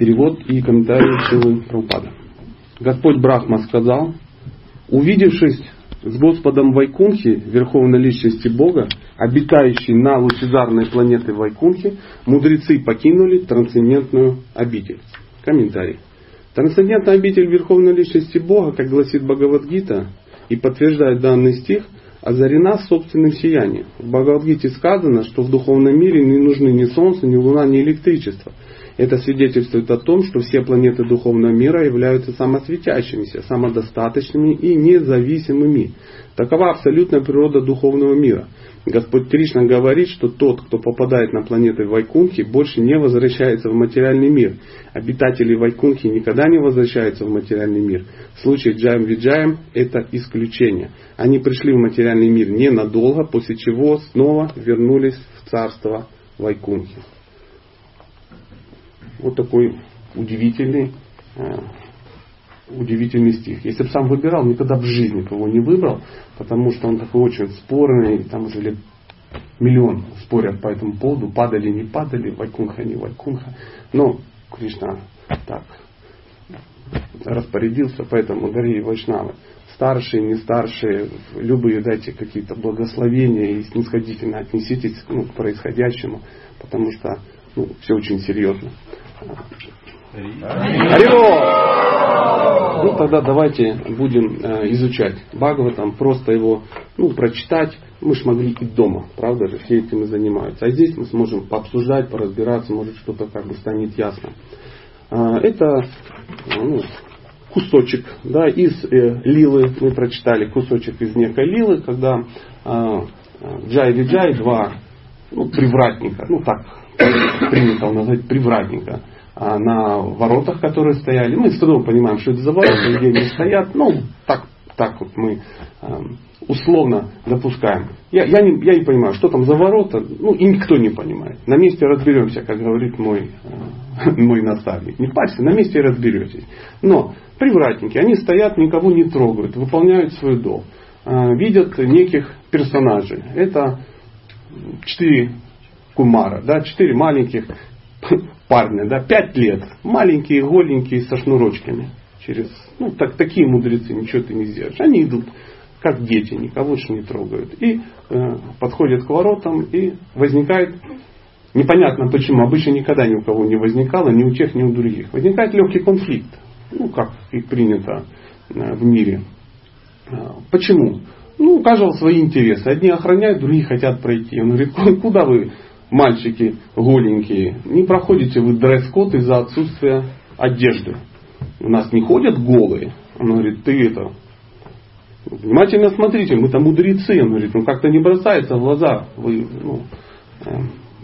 Перевод и комментарий Шилы Прабхупада. Господь Брахма сказал, увидевшись с Господом Вайкунхи, Верховной Личности Бога, обитающей на лучезарной планете Вайкунхи, мудрецы покинули трансцендентную обитель. Комментарий. Трансцендентная обитель Верховной Личности Бога, как гласит Бхагавадгита и подтверждает данный стих, озарена собственным сиянием. В Бхагавадгите сказано, что в духовном мире не нужны ни солнце, ни луна, ни электричество – это свидетельствует о том, что все планеты духовного мира являются самосветящимися, самодостаточными и независимыми. Такова абсолютная природа духовного мира. Господь Кришна говорит, что тот, кто попадает на планеты Вайкунхи, больше не возвращается в материальный мир. Обитатели Вайкунхи никогда не возвращаются в материальный мир. В случае Джаем Виджаем это исключение. Они пришли в материальный мир ненадолго, после чего снова вернулись в царство Вайкунхи. Вот такой удивительный, э, удивительный стих. Если бы сам выбирал, никогда в жизни бы его не выбрал, потому что он такой очень спорный, там уже миллион спорят по этому поводу, падали, не падали, вайкунха, не вайкунха. Но Кришна так распорядился, поэтому, дорогие вайшнавы, старшие, не старшие, любые дайте какие-то благословения и снисходительно отнеситесь ну, к происходящему, потому что ну, все очень серьезно. Арио! Ну тогда давайте будем э, изучать Бхагаватам, просто его ну, прочитать. Мы же могли и дома, правда же, все этим и занимаются. А здесь мы сможем пообсуждать, поразбираться, может что-то как бы станет ясно. А, это ну, кусочек да, из э, Лилы, мы прочитали кусочек из некой Лилы, когда э, Джай Виджай, два ну, привратника, ну так принято назвать привратника, на воротах, которые стояли. Мы с трудом понимаем, что это за ворота, где они стоят. Ну, так, так вот мы а, условно допускаем. Я, я, не, я не понимаю, что там за ворота, ну и никто не понимает. На месте разберемся, как говорит мой, а, мой наставник. Не парься, на месте разберетесь. Но привратники, они стоят, никого не трогают, выполняют свой долг. Видят неких персонажей. Это четыре кумара, да, четыре маленьких парня, да, пять лет, маленькие, голенькие, со шнурочками. Через, ну, так, такие мудрецы, ничего ты не сделаешь. Они идут, как дети, никого же не трогают. И э, подходят к воротам, и возникает, непонятно почему, обычно никогда ни у кого не возникало, ни у тех, ни у других. Возникает легкий конфликт, ну, как и принято э, в мире. Э, почему? Ну, у каждого свои интересы. Одни охраняют, другие хотят пройти. Он говорит, куда вы мальчики голенькие, не проходите вы дресс-код из-за отсутствия одежды. У нас не ходят голые. Он говорит, ты это, внимательно смотрите, мы там мудрецы. Он говорит, ну как-то не бросается в глаза. Вы, ну, э,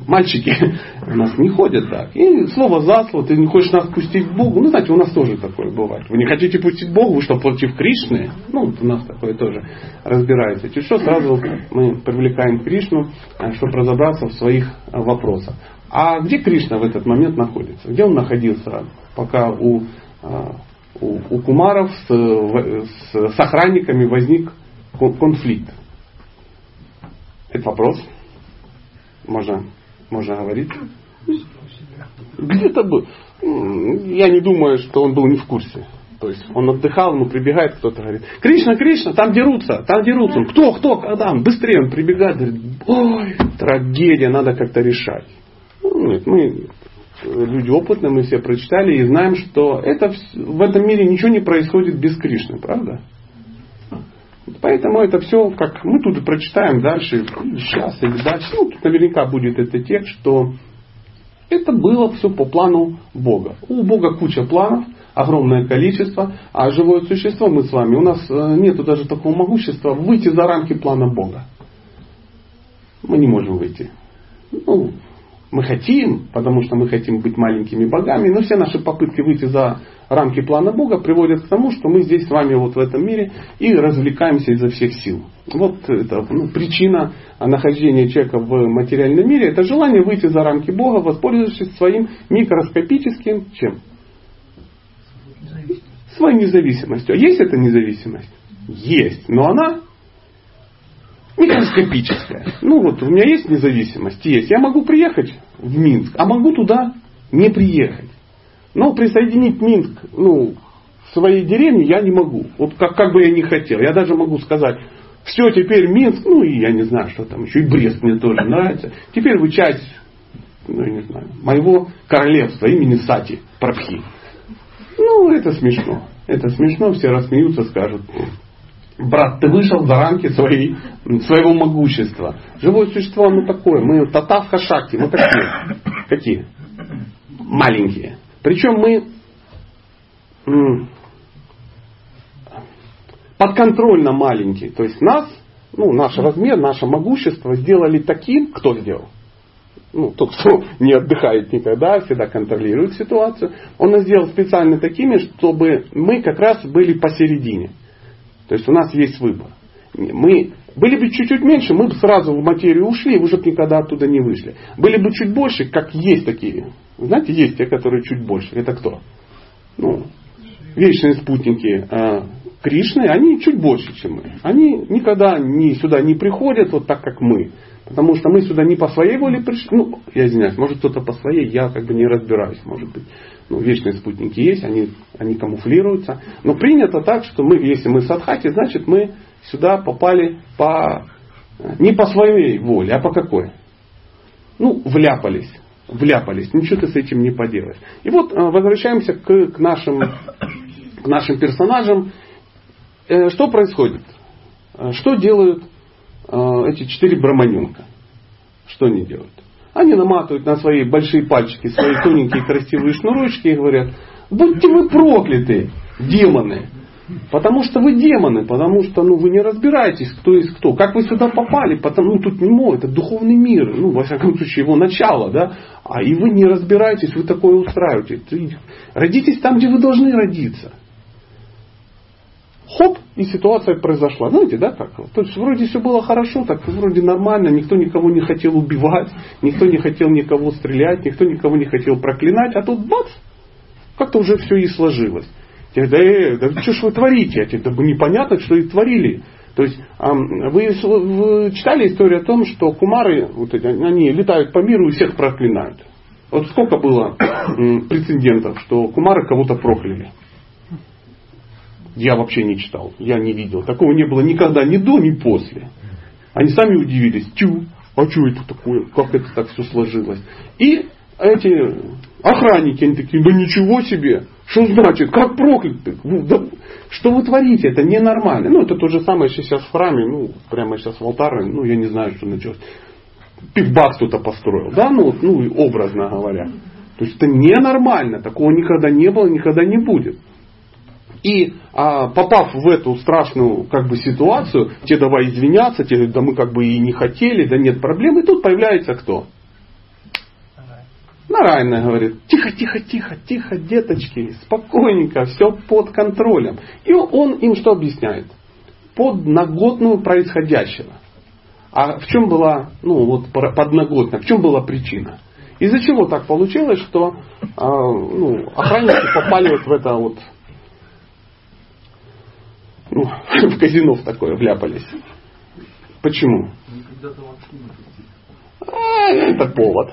мальчики у нас не ходят так. И слово за слово, ты не хочешь нас пустить к Богу. Ну, знаете, у нас тоже такое бывает. Вы не хотите пустить Богу, вы что, против Кришны? Ну, у нас такое тоже разбирается. Чуть что, сразу мы привлекаем Кришну, э, чтобы разобраться в своих э, вопросах. А где Кришна в этот момент находится? Где он находился, пока у, э, у, у кумаров с, с, с охранниками возник конфликт? Это вопрос. Можно можно говорить. Где-то был. Я не думаю, что он был не в курсе. То есть он отдыхал, ему прибегает кто-то, говорит, Кришна, Кришна, там дерутся, там дерутся. Кто, кто, когда? Он быстрее, он прибегает, говорит, ой, трагедия, надо как-то решать. Ну, нет, мы люди опытные, мы все прочитали и знаем, что это, в этом мире ничего не происходит без Кришны, правда? Поэтому это все, как мы тут прочитаем дальше, сейчас или дальше, ну, тут наверняка будет это текст, что это было все по плану Бога. У Бога куча планов, огромное количество, а живое существо мы с вами, у нас э, нет даже такого могущества выйти за рамки плана Бога. Мы не можем выйти. Ну, мы хотим, потому что мы хотим быть маленькими богами, но все наши попытки выйти за рамки плана Бога приводят к тому, что мы здесь с вами вот в этом мире и развлекаемся изо всех сил. Вот это ну, причина нахождения человека в материальном мире, это желание выйти за рамки Бога, воспользовавшись своим микроскопическим чем? Своей независимостью. А есть эта независимость? Есть. Но она микроскопическая. Ну вот, у меня есть независимость? Есть. Я могу приехать в Минск, а могу туда не приехать. Но присоединить Минск ну, к своей деревне я не могу. Вот как, как бы я не хотел. Я даже могу сказать, все, теперь Минск, ну и я не знаю, что там еще, и Брест мне тоже нравится. Теперь вы часть, ну я не знаю, моего королевства имени Сати Прабхи. Ну, это смешно. Это смешно, все рассмеются, скажут, брат, ты вышел за рамки своей, своего могущества. Живое существо, оно такое. Мы татав хашакти, мы такие. Какие? Маленькие. Причем мы подконтрольно маленькие. То есть нас, ну, наш размер, наше могущество сделали таким, кто сделал? Ну, тот, кто не отдыхает никогда, всегда контролирует ситуацию. Он нас сделал специально такими, чтобы мы как раз были посередине. То есть у нас есть выбор. Мы были бы чуть-чуть меньше, мы бы сразу в материю ушли, и уже никогда оттуда не вышли. Были бы чуть больше, как есть такие. Знаете, есть те, которые чуть больше. Это кто? Ну, вечные спутники э, Кришны, они чуть больше, чем мы. Они никогда не, сюда не приходят вот так, как мы. Потому что мы сюда не по своей воле пришли. Ну, я извиняюсь, может кто-то по своей, я как бы не разбираюсь, может быть. Ну, вечные спутники есть, они, они камуфлируются. Но принято так, что мы, если мы садхати, значит мы сюда попали по, не по своей воле, а по какой? Ну, вляпались. Вляпались. Ничего ты с этим не поделаешь. И вот э, возвращаемся к, к, нашим, к нашим персонажам. Э, что происходит? Э, что делают эти четыре браманенка? Что они делают? Они наматывают на свои большие пальчики свои тоненькие красивые шнурочки и говорят, будьте вы прокляты, демоны. Потому что вы демоны, потому что ну, вы не разбираетесь, кто есть кто. Как вы сюда попали, потому ну, тут не мой, это духовный мир, ну, во всяком случае, его начало, да. А и вы не разбираетесь, вы такое устраиваете. Родитесь там, где вы должны родиться. Хоп, и ситуация произошла. Знаете, да, как? То есть вроде все было хорошо, так вроде нормально, никто никого не хотел убивать, никто не хотел никого стрелять, никто никого не хотел проклинать, а тут бац, как-то уже все и сложилось. Я да, э, да что ж вы творите? Это непонятно, что и творили. То есть вы читали историю о том, что кумары, вот эти, они летают по миру и всех проклинают. Вот сколько было прецедентов, что кумары кого-то прокляли. Я вообще не читал, я не видел. Такого не было никогда, ни до, ни после. Они сами удивились. Тю, а что это такое? Как это так все сложилось? И эти охранники, они такие, да ничего себе, что значит, как проклятый? Ну, да, что вы творите? Это ненормально. Ну, это то же самое, что сейчас в храме, ну, прямо сейчас в алтаре, ну, я не знаю, что началось. Пивбак кто-то построил, да, ну, ну, образно говоря. То есть это ненормально, такого никогда не было, никогда не будет. И а, попав в эту страшную как бы, ситуацию, те давай извиняться, те говорят, да мы как бы и не хотели, да нет проблем. И тут появляется кто? Нарайна говорит, тихо, тихо, тихо, тихо, деточки, спокойненько, все под контролем. И он им что объясняет? Подноготную происходящего. А в чем была, ну вот подноготная, в чем была причина? Из-за чего так получилось, что а, ну, охранники попали вот в это вот, ну, в казино в такое вляпались. Почему? А, это повод.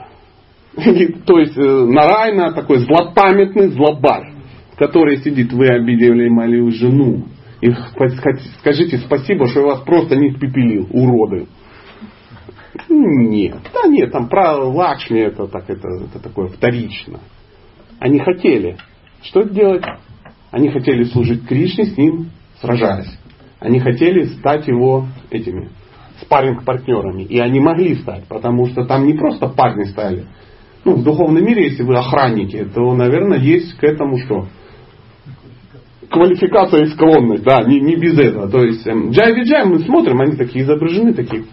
То есть э, Нарайна такой злопамятный злобарь, который сидит, вы обидели мою жену. И скажите спасибо, что я вас просто не спепелил, уроды. Нет, да нет, там про Лакшми это, так, это, это такое вторично. Они хотели. Что делать? Они хотели служить Кришне, с ним сражались. Они хотели стать его этими спарринг партнерами И они могли стать, потому что там не просто парни стали, ну, в духовном мире, если вы охранники, то, наверное, есть к этому что? Квалификация и склонность, да, не, не без этого. То есть, эм, Джай Виджай мы смотрим, они такие изображены, такие,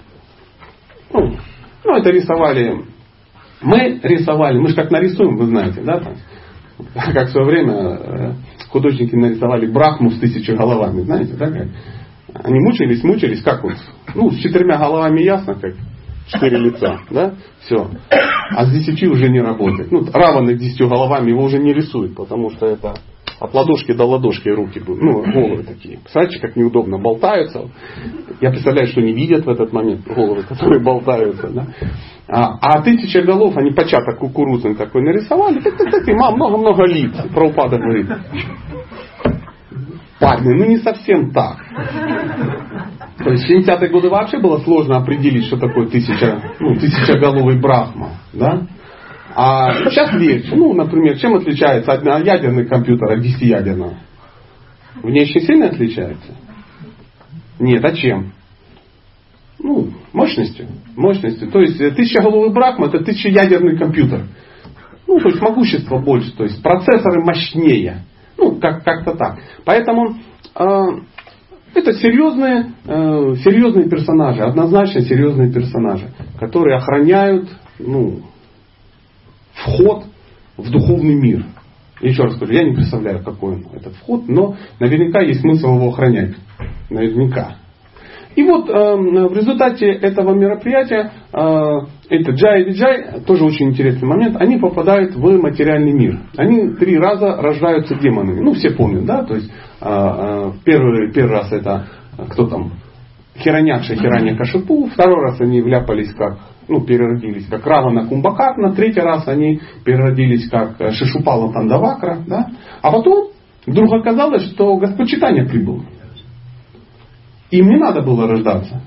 ну, ну, это рисовали, мы рисовали, мы же как нарисуем, вы знаете, да, там, как в свое время э, художники нарисовали Брахму с тысячей головами, знаете, да, как? Они мучились, мучились, как вот, ну, с четырьмя головами ясно, как четыре лица, да, все. А с десяти уже не работает. Ну, равенных десятью головами его уже не рисуют, потому что это от ладошки до ладошки руки, ну, головы такие. Представляете, как неудобно болтаются. Я представляю, что не видят в этот момент головы, которые болтаются. Да? А, а тысяча голов, они початок кукурузный такой нарисовали, так, так, и много-много лиц. Про упадок говорит. Парни, ну не совсем так. То есть в 70-е годы вообще было сложно определить, что такое тысяча, ну, тысячеголовый брахма. Да? А сейчас легче. Ну, например, чем отличается ядерный компьютер от десятиядерного? Внешне сильно отличается? Нет, а чем? Ну, мощностью. Мощностью. То есть тысячеголовый брахма это тысячеядерный компьютер. Ну, то есть могущество больше, то есть процессоры мощнее. Ну, как- как-то так. Поэтому э, это серьезные, э, серьезные персонажи, однозначно серьезные персонажи, которые охраняют ну, вход в духовный мир. Еще раз скажу, я не представляю, какой он этот вход, но наверняка есть смысл его охранять. Наверняка. И вот э, в результате этого мероприятия, э, это Джай и Виджай, тоже очень интересный момент, они попадают в материальный мир. Они три раза рождаются демонами. Ну, все помнят, да? То есть э, э, первый, первый раз это кто там? Хиранякша, Хираня Кашипу. Второй раз они вляпались как ну, переродились как Равана Кумбакатна, третий раз они переродились как Шишупала Тандавакра, да? а потом вдруг оказалось, что Господь Читания прибыл. Им не надо было рождаться.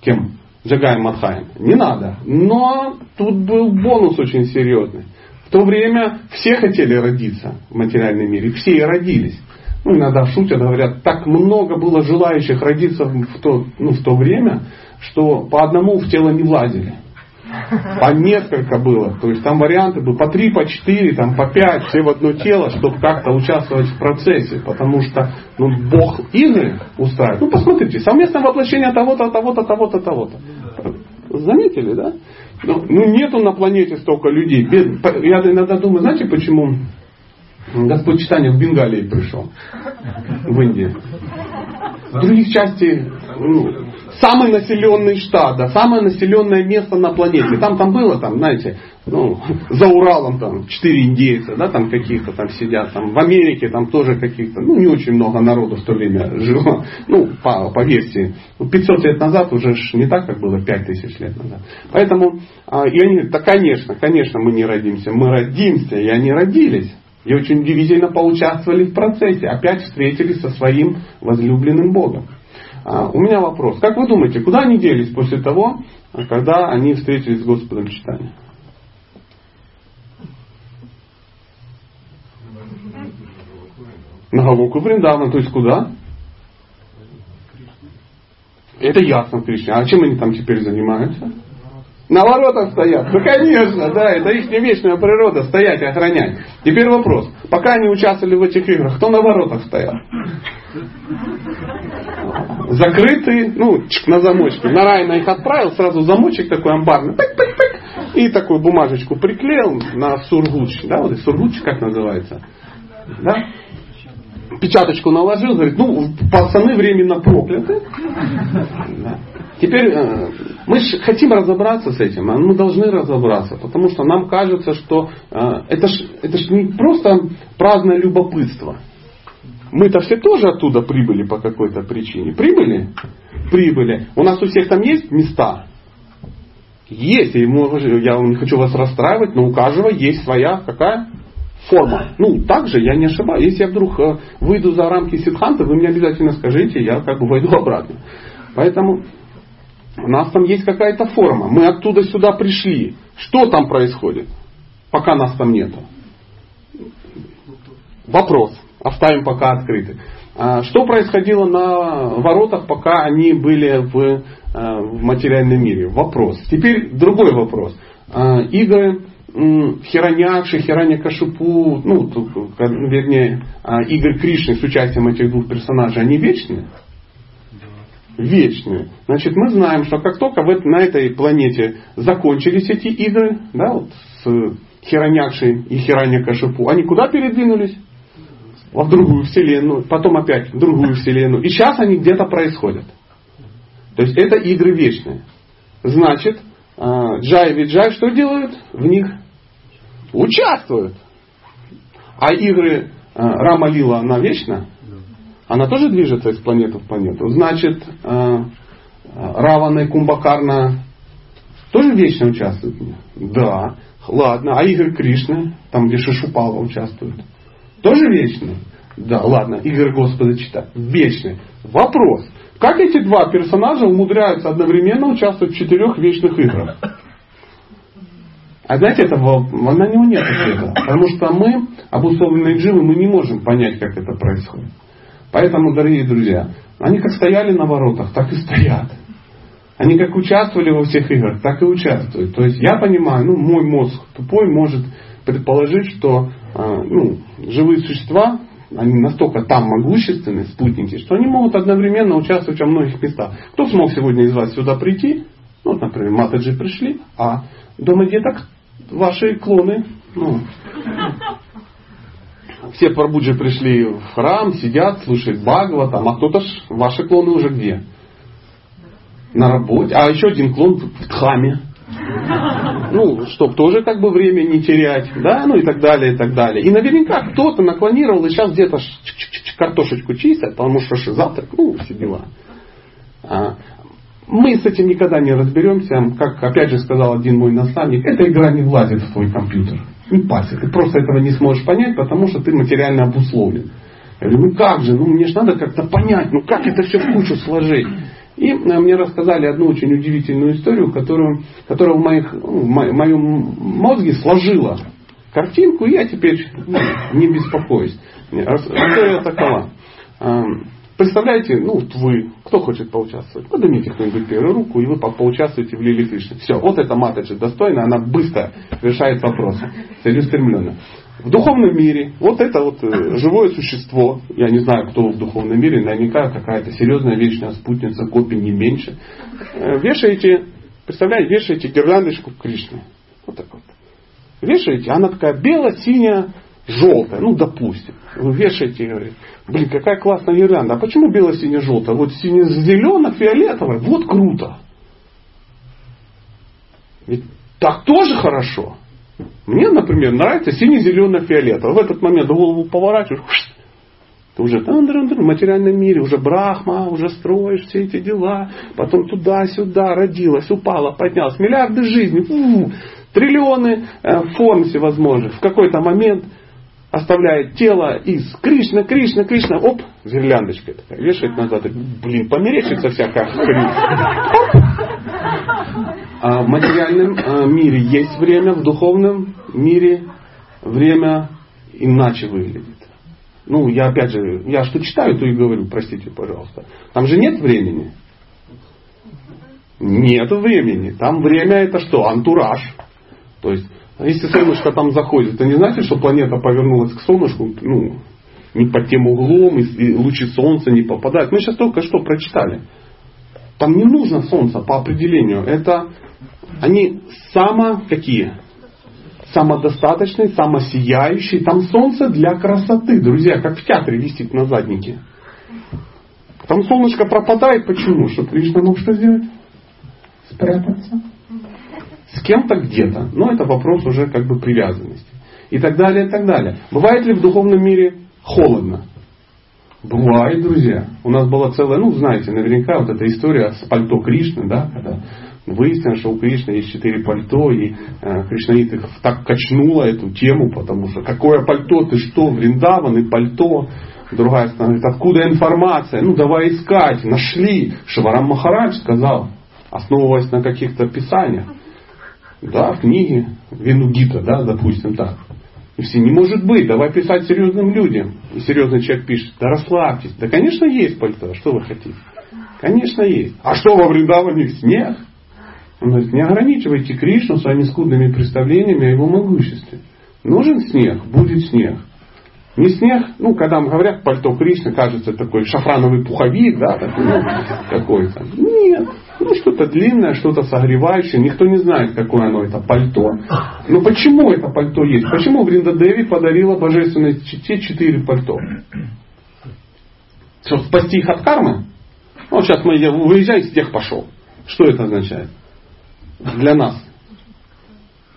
Кем? Джагаем Мадхаем. Не надо. Но тут был бонус очень серьезный. В то время все хотели родиться в материальном мире. Все и родились. Ну, иногда шутят, говорят, так много было желающих родиться в то, ну, в то время, что по одному в тело не влазили. По несколько было. То есть там варианты были по три, по четыре, там по пять, все в одно тело, чтобы как-то участвовать в процессе. Потому что ну, Бог игры устраивает. Ну посмотрите, совместное воплощение того-то, того-то, того-то, того-то. Заметили, да? Ну, ну нету на планете столько людей. Я иногда думаю, знаете почему Господь читания в Бенгалии пришел? В Индии. В других частях ну, самый населенный штат, да, самое населенное место на планете. Там там было, там, знаете, ну, за Уралом там четыре индейца, да, там каких-то там сидят, там в Америке там тоже каких-то, ну, не очень много народу в то время жило, ну, по, по версии. 500 лет назад уже ж не так, как было 5000 лет назад. Поэтому, а, и они, да, конечно, конечно, мы не родимся, мы родимся, и они родились. И очень удивительно поучаствовали в процессе. Опять встретились со своим возлюбленным Богом. А, у меня вопрос. Как вы думаете, куда они делись после того, когда они встретились с Господом читания? На Галуку Вриндаван, то есть куда? Это ясно, Кришна. А чем они там теперь занимаются? На воротах стоят. Ну, конечно, да, это их вечная природа, стоять и охранять. Теперь вопрос. Пока они участвовали в этих играх, кто на воротах стоял? Закрытые, ну, на замочке. Нарайна их отправил, сразу замочек такой амбарный. Пик, пик, пик, и такую бумажечку приклеил на сургуч. Да, вот сургуч как называется? Да? Печаточку наложил, говорит, ну, пацаны временно прокляты. Да. Теперь э, мы же хотим разобраться с этим, а мы должны разобраться, потому что нам кажется, что э, это ж, это ж не просто праздное любопытство. Мы-то все тоже оттуда прибыли по какой-то причине. Прибыли? Прибыли. У нас у всех там есть места? Есть. И я не хочу вас расстраивать, но у каждого есть своя какая? Форма. Ну, также я не ошибаюсь. Если я вдруг э, выйду за рамки ситханта, вы мне обязательно скажите, я как бы войду обратно. Поэтому у нас там есть какая-то форма. Мы оттуда сюда пришли. Что там происходит, пока нас там нету? Вопрос. Оставим пока открытый. А, что происходило на воротах, пока они были в, э, в материальном мире? Вопрос. Теперь другой вопрос. А, игры Хиранякши, Хираня Кашипу, ну, вернее, а, игры Кришны с участием этих двух персонажей, они вечные? Вечную. Значит, мы знаем, что как только в, на этой планете закончились эти игры, да, вот с Хиранякши и Хираня Кашипу, они куда передвинулись? В другую вселенную, потом опять в другую вселенную. И сейчас они где-то происходят. То есть это игры вечные. Значит, а, Джай и Виджай что делают? В них участвуют. А игры Рама Лила, она вечна? Она тоже движется из планеты в планету. Значит, Равана и Кумбакарна тоже вечно участвуют? Да. Ладно. А Игорь Кришны, там где Шишупала участвует, тоже вечный? Да, ладно. Игорь Господа читать. Вечный. Вопрос. Как эти два персонажа умудряются одновременно участвовать в четырех вечных играх? А знаете, этого, на него нет ответа. Потому что мы, обусловленные дживы, мы не можем понять, как это происходит. Поэтому, дорогие друзья, они как стояли на воротах, так и стоят. Они как участвовали во всех играх, так и участвуют. То есть я понимаю, ну, мой мозг тупой может предположить, что э, ну, живые существа, они настолько там могущественные, спутники, что они могут одновременно участвовать во многих местах. Кто смог сегодня из вас сюда прийти? Ну, вот, например, Матаджи пришли, а дома деток ваши клоны, ну, все Прабуджи пришли в храм, сидят, слушают Бхагава, там, а кто-то ж, ваши клоны уже где? На работе. А еще один клон в Дхаме. Ну, чтобы тоже как бы время не терять, да, ну и так далее, и так далее. И наверняка кто-то наклонировал и сейчас где-то картошечку чистят, потому что завтрак, ну, все дела. А, мы с этим никогда не разберемся. Как опять же сказал один мой наставник, эта игра не влазит в твой компьютер. Не пасет. Ты просто этого не сможешь понять, потому что ты материально обусловлен. Я говорю, ну как же, ну мне же надо как-то понять, ну как это все в кучу сложить. И э, мне рассказали одну очень удивительную историю, которую, которая в, моих, ну, в моем мозге сложила картинку, и я теперь ну, не беспокоюсь. История такова. Представляете, ну вот вы, кто хочет поучаствовать? Поднимите кто-нибудь первую руку, и вы поучаствуете в Лили Кришне. Все, вот эта матаджи достойна, она быстро решает вопросы, целеустремленно. В духовном мире вот это вот э, живое существо, я не знаю, кто в духовном мире, наверняка какая-то серьезная вечная спутница, копия не меньше, э, вешаете, представляете, вешаете гирляндочку Кришны. Вот так вот. Вешаете, она такая бело-синяя, желтая, ну допустим. Вы вешаете и говорите, блин, какая классная гирлянда. А почему бело-сине-желтая? Вот сине-зелено-фиолетовая, вот круто. Ведь так тоже хорошо. Мне, например, нравится сине-зелено-фиолетовый. В этот момент голову поворачиваешь, ты уже в материальном мире, уже брахма, уже строишь все эти дела. Потом туда-сюда родилась, упала, поднялась. Миллиарды жизней, фу, триллионы э, форм всевозможных. В какой-то момент оставляет тело из Кришна, Кришна, Кришна, оп, гирляндочка такая, вешает назад, блин, померещится всякая. А в материальном а, мире есть время, в духовном мире время иначе выглядит. Ну, я опять же, я что читаю, то и говорю, простите, пожалуйста. Там же нет времени. Нет времени. Там время это что? Антураж. То есть если солнышко там заходит, это не значит, что планета повернулась к солнышку, ну, не под тем углом, и лучи солнца не попадают. Мы сейчас только что прочитали. Там не нужно солнце по определению. Это они само какие? Самодостаточные, самосияющие. Там солнце для красоты, друзья, как в театре висит на заднике. Там солнышко пропадает. Почему? Что Кришна мог что сделать? Спрятаться с кем-то где-то. Но это вопрос уже как бы привязанности. И так далее, и так далее. Бывает ли в духовном мире холодно? Бывает, друзья. У нас была целая, ну, знаете, наверняка вот эта история с пальто Кришны, да, когда выяснилось, что у Кришны есть четыре пальто, и э, Кришнаит их так качнула эту тему, потому что какое пальто, ты что, Вриндаван и пальто. Другая сторона говорит, откуда информация? Ну, давай искать. Нашли. Шиварам Махарадж сказал, основываясь на каких-то писаниях. Да, в книге Венугита, да, допустим так. И все, не может быть, давай писать серьезным людям. И серьезный человек пишет, да расслабьтесь. Да, конечно, есть пальто, что вы хотите? Конечно, есть. А что во Вриндаване снег? Он говорит, не ограничивайте Кришну своими скудными представлениями о его могуществе. Нужен снег, будет снег. Не снег, ну, когда мы говорят пальто Кришны, кажется такой шафрановый пуховик, да, такой, ну, какой-то. Нет, ну, что-то длинное, что-то согревающее. Никто не знает, какое оно, это пальто. Но почему это пальто есть? Почему Вринда Деви подарила божественной чите четыре пальто? Чтобы спасти их от кармы? Вот сейчас мы выезжаем, тех пошел. Что это означает? Для нас.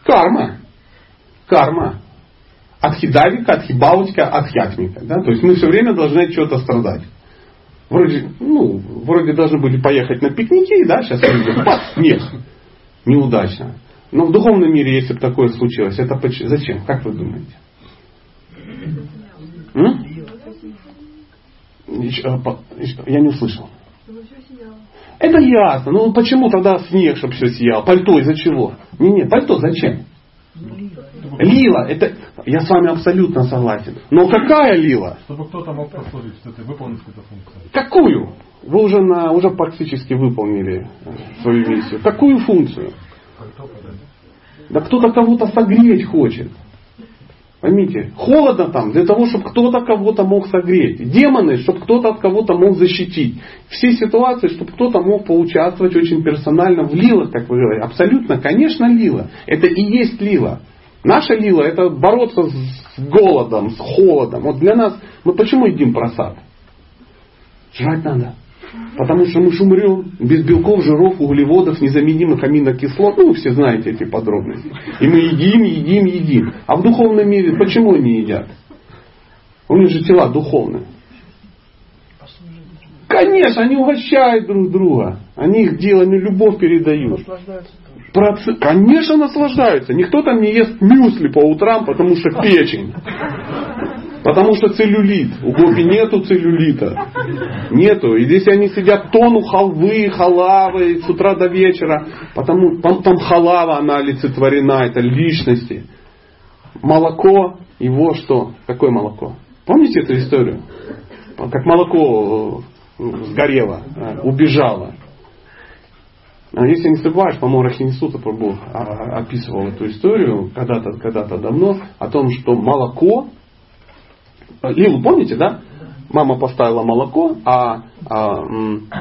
Карма. Карма. Адхидавика, Адхибаутика, Адхятмика. Да? То есть мы все время должны от чего-то страдать. Вроде, ну, вроде должны были поехать на пикники, да, сейчас нет, неудачно. Но в духовном мире, если бы такое случилось, это зачем? Как вы думаете? М? Я не услышал. Это ясно. Ну почему тогда снег, чтобы все сияло? Пальто из-за чего? Не, не, пальто зачем? Лила, это я с вами абсолютно согласен. Но какая лила? Чтобы кто-то мог послужить, что ты выполнить эту функцию. Какую? Вы уже, на, уже практически выполнили э, свою миссию. Какую функцию? Да кто-то кого-то согреть хочет. Поймите, холодно там для того, чтобы кто-то кого-то мог согреть. Демоны, чтобы кто-то от кого-то мог защитить. Все ситуации, чтобы кто-то мог поучаствовать очень персонально в лилах, как вы говорите. Абсолютно, конечно, лила. Это и есть лила. Наша лила это бороться с голодом, с холодом. Вот для нас, мы почему едим просад? Жрать надо. Потому что мы же умрем без белков, жиров, углеводов, незаменимых аминокислот. Ну, вы все знаете эти подробности. И мы едим, едим, едим. А в духовном мире почему они едят? У них же тела духовные. Конечно, они угощают друг друга. Они их делами любовь передают. Проц... Конечно, наслаждаются. Никто там не ест мюсли по утрам, потому что печень. Потому что целлюлит. У гопи нету целлюлита. Нету. И здесь они сидят тону халвы, халавы с утра до вечера. Потому там, там халава, она олицетворена, это личности. Молоко, его что? Какое молоко? Помните эту историю? Как молоко э, сгорело, э, убежало. А если не забываешь, по-моему, Рахинисута описывал эту историю когда-то когда давно о том, что молоко Лилу помните, да? Мама поставила молоко, а, а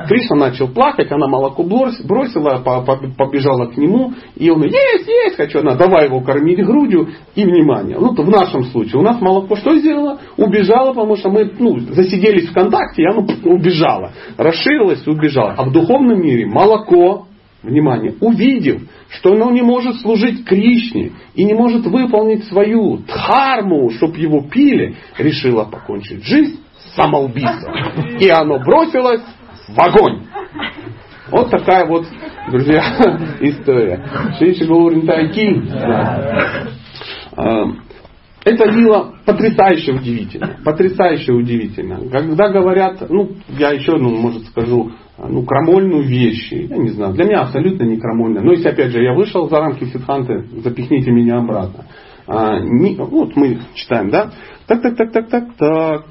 Кришна начал плакать, она молоко бросила, побежала к нему, и он, есть, есть, хочу, она, давай его кормить грудью, и внимание. Ну, то в нашем случае, у нас молоко что сделало? Убежало, потому что мы ну, засиделись в контакте, и оно убежало. Расширилось и убежало. А в духовном мире молоко, внимание, увидев, что оно не может служить Кришне и не может выполнить свою дхарму, чтобы его пили, решило покончить жизнь самоубийством. И оно бросилось в огонь. Вот такая вот, друзья, история. Шиши Гауринтайки. Это лила потрясающе удивительно. Потрясающе удивительно. Когда говорят, ну, я еще, ну, может, скажу, ну, крамольную вещь. Я не знаю, для меня абсолютно не крамольная. Но если, опять же, я вышел за рамки Сидханты, запихните меня обратно. А, не, вот мы читаем, да? Так, так, так, так, так, так.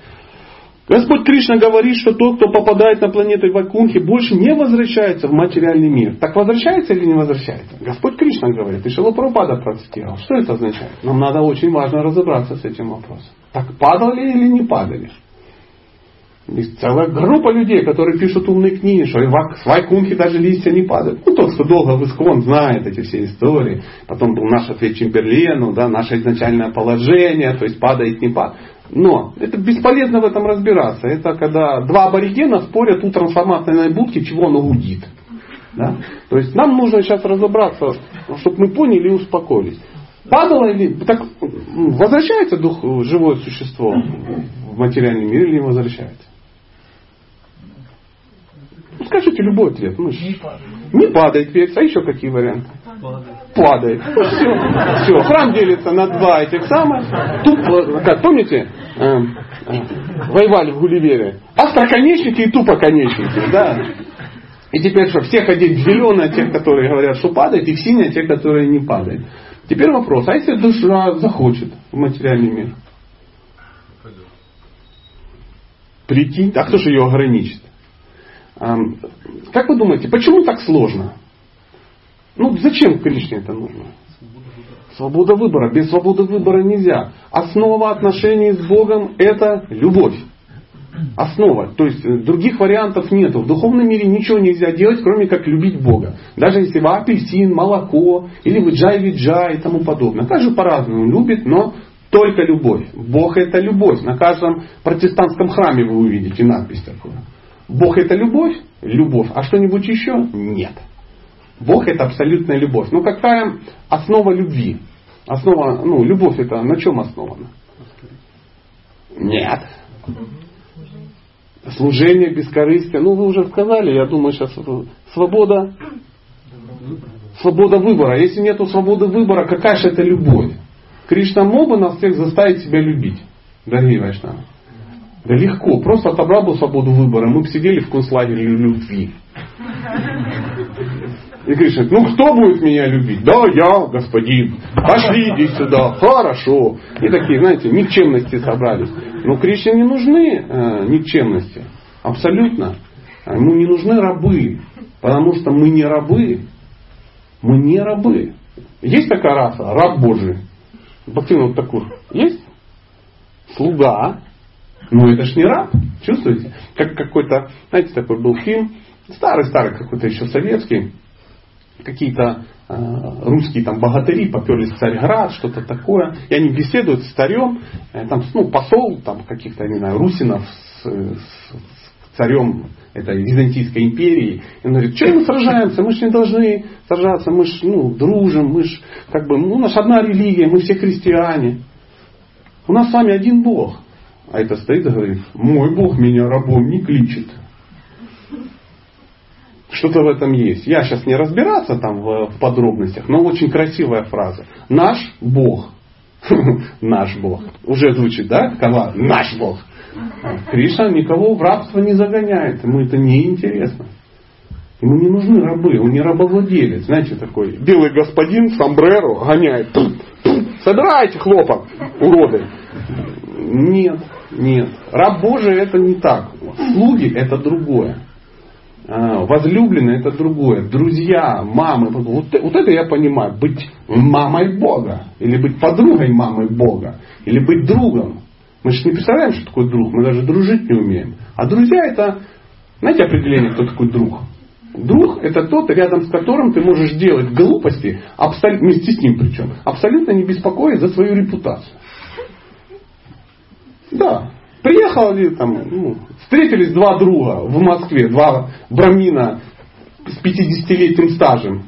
Господь Кришна говорит, что тот, кто попадает на планету Вайкунхи, больше не возвращается в материальный мир. Так возвращается или не возвращается? Господь Кришна говорит, и Шилапрапада процитировал. Что это означает? Нам надо очень важно разобраться с этим вопросом. Так падали или не падали? Есть целая группа людей, которые пишут умные книги, что в Вайкунхе даже листья не падают. Ну, тот, кто долго в Искон знает эти все истории. Потом был наш ответ Чемберлену, да, наше изначальное положение, то есть падает, не падает. Но это бесполезно в этом разбираться. Это когда два аборигена спорят у трансформаторной будки, чего оно гудит. Да? То есть нам нужно сейчас разобраться, чтобы мы поняли и успокоились. Падало или так возвращается дух живое существо в материальный мир или не возвращается? Скажите любой ответ. Ну, не падает. Не падает вес. А еще какие варианты? Падает. Падает. Все. все. Храм делится на два этих самых. Тупо, как помните, э, э, воевали в Гулливере. Остроконечники и тупоконечники. Да. И теперь что, всех одеть в зеленое, тех, которые говорят, что падает, и в синее, тех, которые не падают. Теперь вопрос, а если душа захочет в материальный мир? Прийти, а кто же ее ограничит? Как вы думаете, почему так сложно? Ну, зачем Кришне это нужно? Свобода выбора. Без свободы выбора нельзя. Основа отношений с Богом – это любовь. Основа. То есть э, других вариантов нет. В духовном мире ничего нельзя делать, кроме как любить Бога. Даже если вы апельсин, молоко, или вы джай-виджай и тому подобное. Каждый по-разному любит, но только любовь. Бог это любовь. На каждом протестантском храме вы увидите надпись такую. Бог это любовь? Любовь. А что-нибудь еще? Нет. Бог это абсолютная любовь. Но какая основа любви? Основа, ну, любовь это на чем основана? Нет. Служение, бескорыстие. Ну, вы уже сказали, я думаю, сейчас свобода. Свобода выбора. Если нет свободы выбора, какая же это любовь? Кришна мог бы нас всех заставить себя любить, дорогие Вайшнавы. Да легко, просто отобрал бы свободу выбора, мы бы сидели в концлагере любви. И говорит, ну кто будет меня любить? Да, я, господин. Пошли иди сюда. Хорошо. И такие, знаете, никчемности собрались. Но Кришне не нужны э, никчемности. Абсолютно. Ему не нужны рабы. Потому что мы не рабы. Мы не рабы. Есть такая раса, раб Божий. Бхактивинод Такур. Есть? Слуга. Но это ж не раб. Чувствуете? Как какой-то, знаете, такой был фильм. Старый-старый какой-то еще советский какие-то э, русские там богатыри поперлись в Царьград, что-то такое, и они беседуют с царем, э, там, ну, посол там, каких-то, не знаю, русинов с, с царем этой Византийской империи. И он говорит, что мы сражаемся, мы же не должны сражаться, мы же ну, дружим, мы же как бы, ну, у нас одна религия, мы все христиане. У нас с вами один Бог. А это стоит и говорит, мой Бог меня рабом не кличет. Что-то в этом есть. Я сейчас не разбираться там в, в подробностях, но очень красивая фраза. Наш Бог. Наш Бог. Уже звучит, да? Кава? Наш Бог. Кришна никого в рабство не загоняет. Ему это не интересно. Ему не нужны рабы, он не рабовладелец. Знаете, такой белый господин сомбреро гоняет. Собирайте хлопок, уроды. Нет, нет. Раб Божий это не так. Слуги это другое. А, возлюбленные это другое, друзья, мамы, вот, вот это я понимаю, быть мамой Бога, или быть подругой мамы Бога, или быть другом. Мы же не представляем, что такое друг, мы даже дружить не умеем. А друзья это, знаете определение, кто такой друг? Друг это тот, рядом с которым ты можешь делать глупости, абсолютно, вместе с ним причем, абсолютно не беспокоясь за свою репутацию. Да, Приехали там, ну, встретились два друга в Москве, два брамина с 50-летним стажем.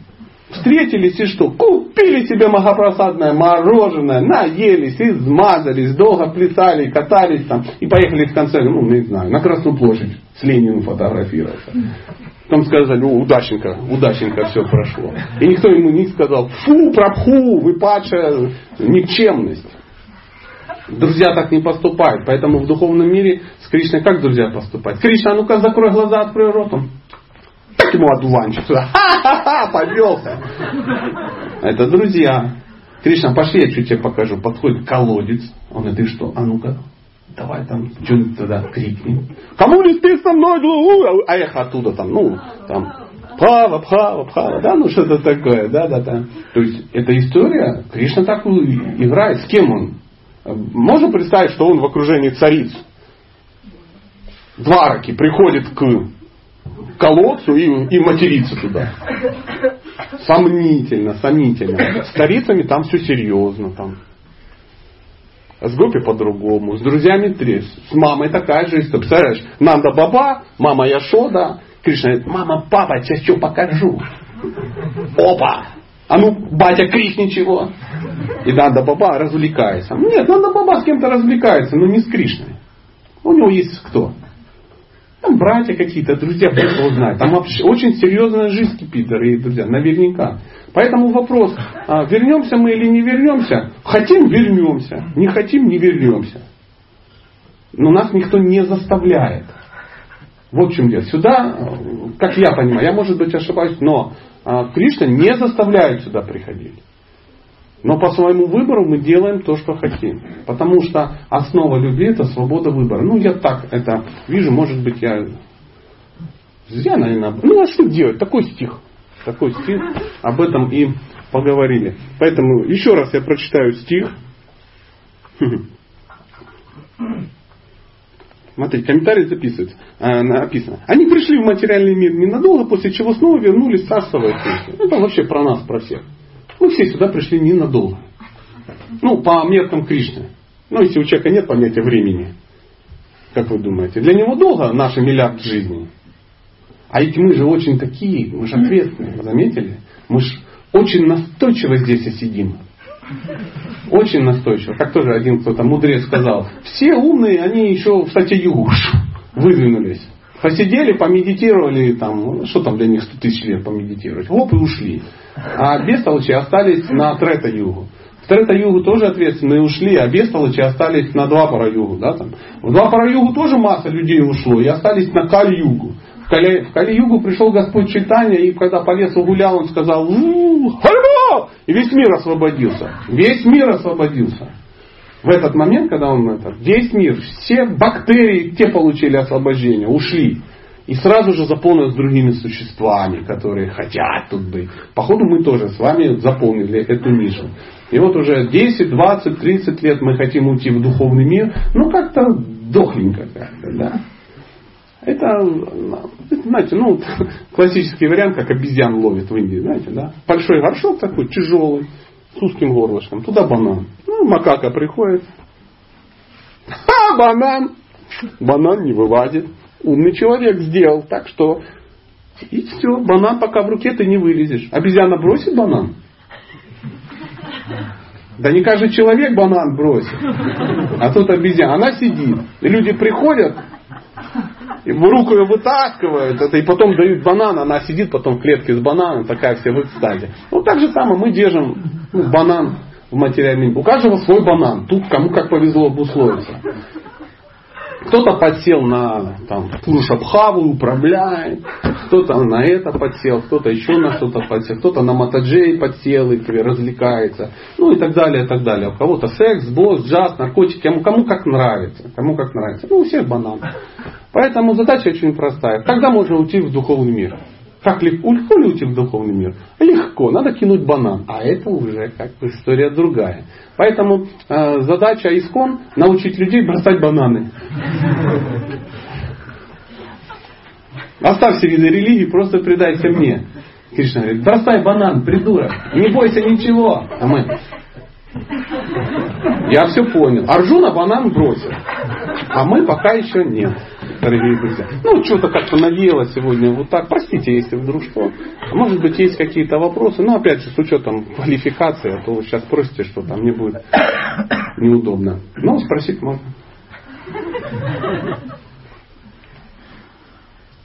Встретились и что? Купили себе махапросадное мороженое, наелись, измазались, долго плясали, катались там и поехали в конце, ну, не знаю, на Красную площадь с Лениным фотографироваться. Там сказали, ну, удачненько, удачненько все прошло. И никто ему не сказал, фу, пропху, вы падшая никчемность. Друзья так не поступают. Поэтому в духовном мире с Кришной как друзья поступают? Кришна, ну-ка закрой глаза, открой ротом. Так ему одуванчик. Ха-ха-ха, повелся. Это друзья. Кришна, пошли, я чуть тебе покажу. Подходит колодец. Он говорит, ты что? А ну-ка, давай там, что-нибудь тогда крикни. Кому не спишь со мной? А эхо оттуда там, ну, там, Пхава, Пхава, Пхава, да, ну что-то такое, да, да, да. То есть эта история, Кришна так играет, с кем он? Можно представить, что он в окружении цариц. Двараки приходит к колодцу и, и матерится туда. Сомнительно, сомнительно. С царицами там все серьезно. Там. С Гопи по-другому, с друзьями трес, с мамой такая же история. Представляешь, Нанда Баба, мама Яшода, Кришна говорит, мама, папа, сейчас что покажу. Опа! А ну, батя, крикни чего. И Нанда Баба развлекается. Нет, Нанда Баба с кем-то развлекается, но не с Кришной. У него есть кто? Там братья какие-то, друзья, кто его знает. Там очень серьезная жизнь кипит, дорогие друзья, наверняка. Поэтому вопрос, а, вернемся мы или не вернемся? Хотим, вернемся. Не хотим, не вернемся. Но нас никто не заставляет. Вот в чем дело. Сюда, как я понимаю, я может быть ошибаюсь, но а Кришна не заставляет сюда приходить. Но по своему выбору мы делаем то, что хотим. Потому что основа любви это свобода выбора. Ну, я так это вижу, может быть, я зря, наверное. Ну, а что делать? Такой стих. Такой стих. Об этом и поговорили. Поэтому еще раз я прочитаю стих. Смотрите, комментарий записывается, э, написано. Они пришли в материальный мир ненадолго, после чего снова вернулись в царствовать. Это вообще про нас, про всех. Мы все сюда пришли ненадолго. Ну, по меркам Кришны. Ну, если у человека нет понятия времени, как вы думаете, для него долго наши миллиард жизней. А ведь мы же очень такие, мы же ответственные, заметили? Мы же очень настойчиво здесь и сидим. Очень настойчиво. Как тоже один кто-то мудрец сказал. Все умные, они еще в Сатя-Югу выдвинулись. Посидели, помедитировали, там, что там для них 100 тысяч лет помедитировать. Оп, и ушли. А бестолочи остались на Трета-Югу. В Трета-Югу тоже ответственные ушли, а бестолочи остались на Двапара-Югу. Да, там. В Двапара-Югу тоже масса людей ушло и остались на Каль-Югу. В Кали-Югу пришел Господь Читания, и когда по лесу гулял, он сказал, И весь мир освободился. Весь мир освободился. В этот момент, когда он это, весь мир, все бактерии, те получили освобождение, ушли. И сразу же заполнилось другими существами, которые хотят тут быть. Походу мы тоже с вами заполнили эту нишу. И вот уже 10, 20, 30 лет мы хотим уйти в духовный мир, ну как-то дохленько как-то, да. Это, знаете, ну, классический вариант, как обезьян ловит в Индии, знаете, да? Большой горшок такой, тяжелый, с узким горлышком, туда банан. Ну, макака приходит, а, банан! Банан не вылазит. Умный человек сделал так, что и все, банан пока в руке ты не вылезешь. Обезьяна бросит банан? Да не каждый человек банан бросит. А тут обезьяна. Она сидит. И люди приходят, в руку ее вытаскивают, это, и потом дают банан, она сидит потом в клетке с бананом, такая вся в экстазе. Вот так же самое мы держим ну, банан в материальном У каждого свой банан. Тут кому как повезло обусловиться. Кто-то подсел на там, Пурушабхаву, управляет, кто-то на это подсел, кто-то еще на что-то подсел, кто-то на Матаджей подсел и развлекается, ну и так далее, и так далее. У кого-то секс, босс, джаз, наркотики, кому, кому как нравится, кому как нравится. Ну, у всех банан. Поэтому задача очень простая. Когда можно уйти в духовный мир? Как легко, ли уйти в духовный мир? Легко, надо кинуть банан. А это уже как бы история другая. Поэтому э, задача искон научить людей бросать бананы. Оставь виды религии, просто предайся мне. Кришна говорит, бросай банан, придурок, не бойся ничего. А мы, я все понял. Арджуна банан бросил, а мы пока еще нет дорогие друзья. Ну, что-то как-то надеяло сегодня вот так. Простите, если вдруг что. Может быть, есть какие-то вопросы. Но, опять же, с учетом квалификации, а то вы сейчас спросите, что там мне будет неудобно. Ну, спросить можно.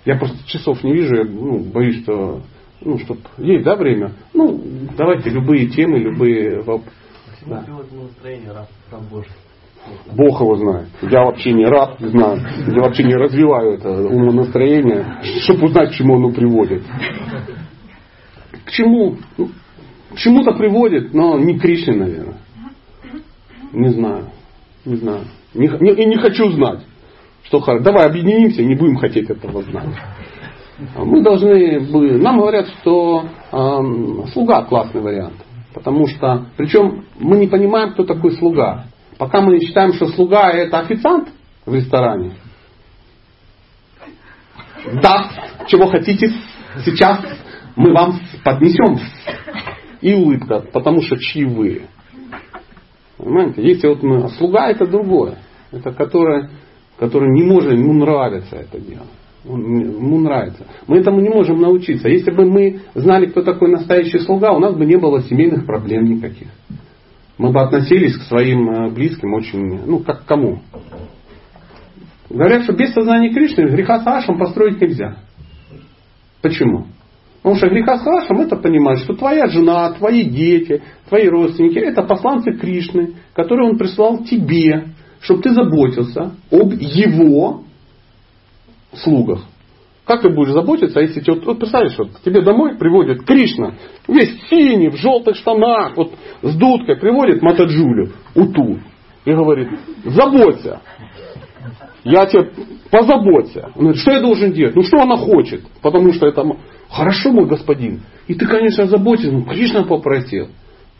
Я просто часов не вижу, я ну, боюсь, что ну, чтоб есть, да, время? Ну, давайте любые темы, любые вопросы. Да. настроение, раз, Божий. Бог его знает. Я вообще не рад, знаю. Я вообще не развиваю это умонастроение, чтобы узнать, к чему оно приводит. К чему? Ну, к чему-то приводит, но не Кришне, наверное. Не знаю. Не знаю. Не, не, и не хочу знать. Что давай объединимся, не будем хотеть этого знать. Мы должны бы, нам говорят, что э, слуга классный вариант. Потому что, причем мы не понимаем, кто такой слуга. Пока мы считаем, что слуга это официант в ресторане. Да, чего хотите, сейчас мы вам поднесем. И улыбка, потому что чьи вы. Понимаете? Если вот мы, а слуга это другое. Это которое, который не может, ему нравится это дело. ему нравится. Мы этому не можем научиться. Если бы мы знали, кто такой настоящий слуга, у нас бы не было семейных проблем никаких мы бы относились к своим э, близким очень, ну, как к кому? Говорят, что без сознания Кришны греха с Ашем построить нельзя. Почему? Потому что греха с Ашем это понимать, что твоя жена, твои дети, твои родственники это посланцы Кришны, которые он прислал тебе, чтобы ты заботился об его слугах. Как ты будешь заботиться, если тебе, вот представляешь, вот, тебе домой приводит Кришна, весь синий, в желтых штанах, вот с дудкой приводит Матаджулю, Уту, и говорит, заботься, я тебе позаботься. Он говорит, что я должен делать? Ну что она хочет? Потому что это хорошо, мой господин. И ты, конечно, заботишься, ну Кришна попросил.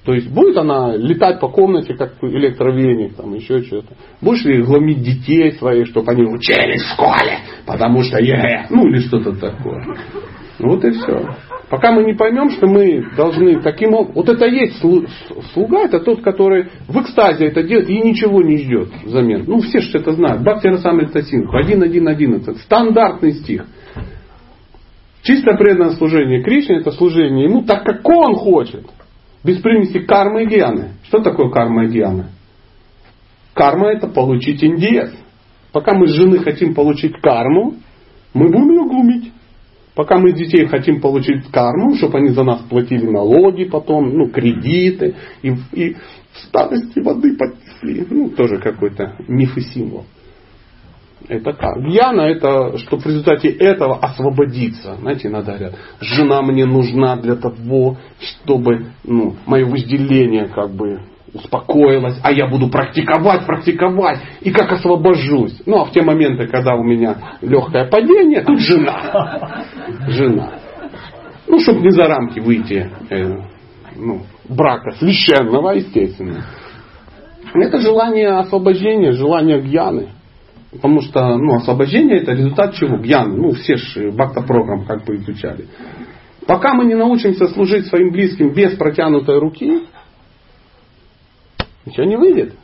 То есть будет она летать по комнате, как электровеник, там еще что-то. Будешь ли гломить детей своих, чтобы они учились в школе, потому что ЕГЭ, ну или что-то такое. Вот и все. Пока мы не поймем, что мы должны таким образом... Вот это есть слуга, это тот, который в экстазе это делает и ничего не ждет взамен. Ну, все же это знают. Бхакти-расамрита-синдху, 1.1.11. Стандартный стих. Чисто преданное служение Кришне, это служение ему так, как он хочет. Без примеси кармы и гьяны. Что такое карма и гьяна? Карма это получить индиец. Пока мы с жены хотим получить карму, мы будем ее глумить. Пока мы детей хотим получить карму, чтобы они за нас платили налоги потом, ну, кредиты, и, и старости воды поднесли. Ну, тоже какой-то миф и символ. Это как? Гьяна это, чтобы в результате этого освободиться. Знаете, иногда говорят, жена мне нужна для того, чтобы ну, мое вожделение как бы успокоилось, а я буду практиковать, практиковать, и как освобожусь. Ну, а в те моменты, когда у меня легкое падение, тут жена. Жена. Ну, чтобы не за рамки выйти э, ну, брака священного, естественно. Это желание освобождения, желание гьяны. Потому что ну, освобождение это результат чего? Гьяны. Ну, все же бхакта программ как бы изучали. Пока мы не научимся служить своим близким без протянутой руки, ничего не выйдет.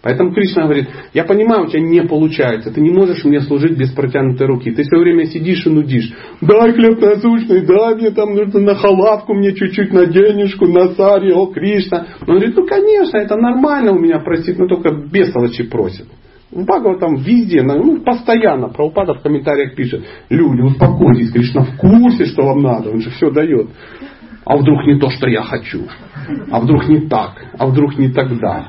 Поэтому Кришна говорит, я понимаю, у тебя не получается, ты не можешь мне служить без протянутой руки. Ты все время сидишь и нудишь. Дай хлеб насущный, дай мне там нужно на халатку, мне чуть-чуть на денежку, на сари, о Кришна. Он говорит, ну конечно, это нормально у меня просить, но только бестолочи просит. В там везде, ну, постоянно, Прабхупада в комментариях пишет, люди, успокойтесь, Кришна в курсе, что вам надо, он же все дает. А вдруг не то, что я хочу? А вдруг не так? А вдруг не тогда?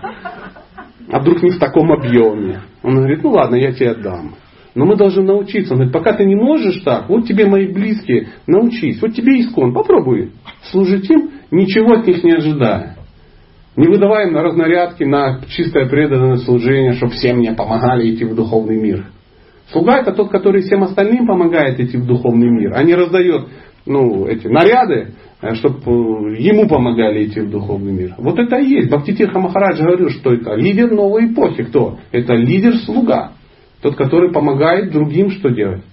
А вдруг не в таком объеме? Он говорит, ну ладно, я тебе отдам. Но мы должны научиться. Он говорит, пока ты не можешь так, вот тебе мои близкие, научись. Вот тебе искон, попробуй служить им, ничего от них не ожидая. Не выдаваем на разнарядки, на чистое преданное служение, чтобы все мне помогали идти в духовный мир. Слуга это тот, который всем остальным помогает идти в духовный мир, а не раздает ну, эти наряды, э, чтобы э, ему помогали идти в духовный мир. Вот это и есть. Бхактитирха Махарадж говорил, что это лидер новой эпохи. Кто? Это лидер-слуга. Тот, который помогает другим что делать?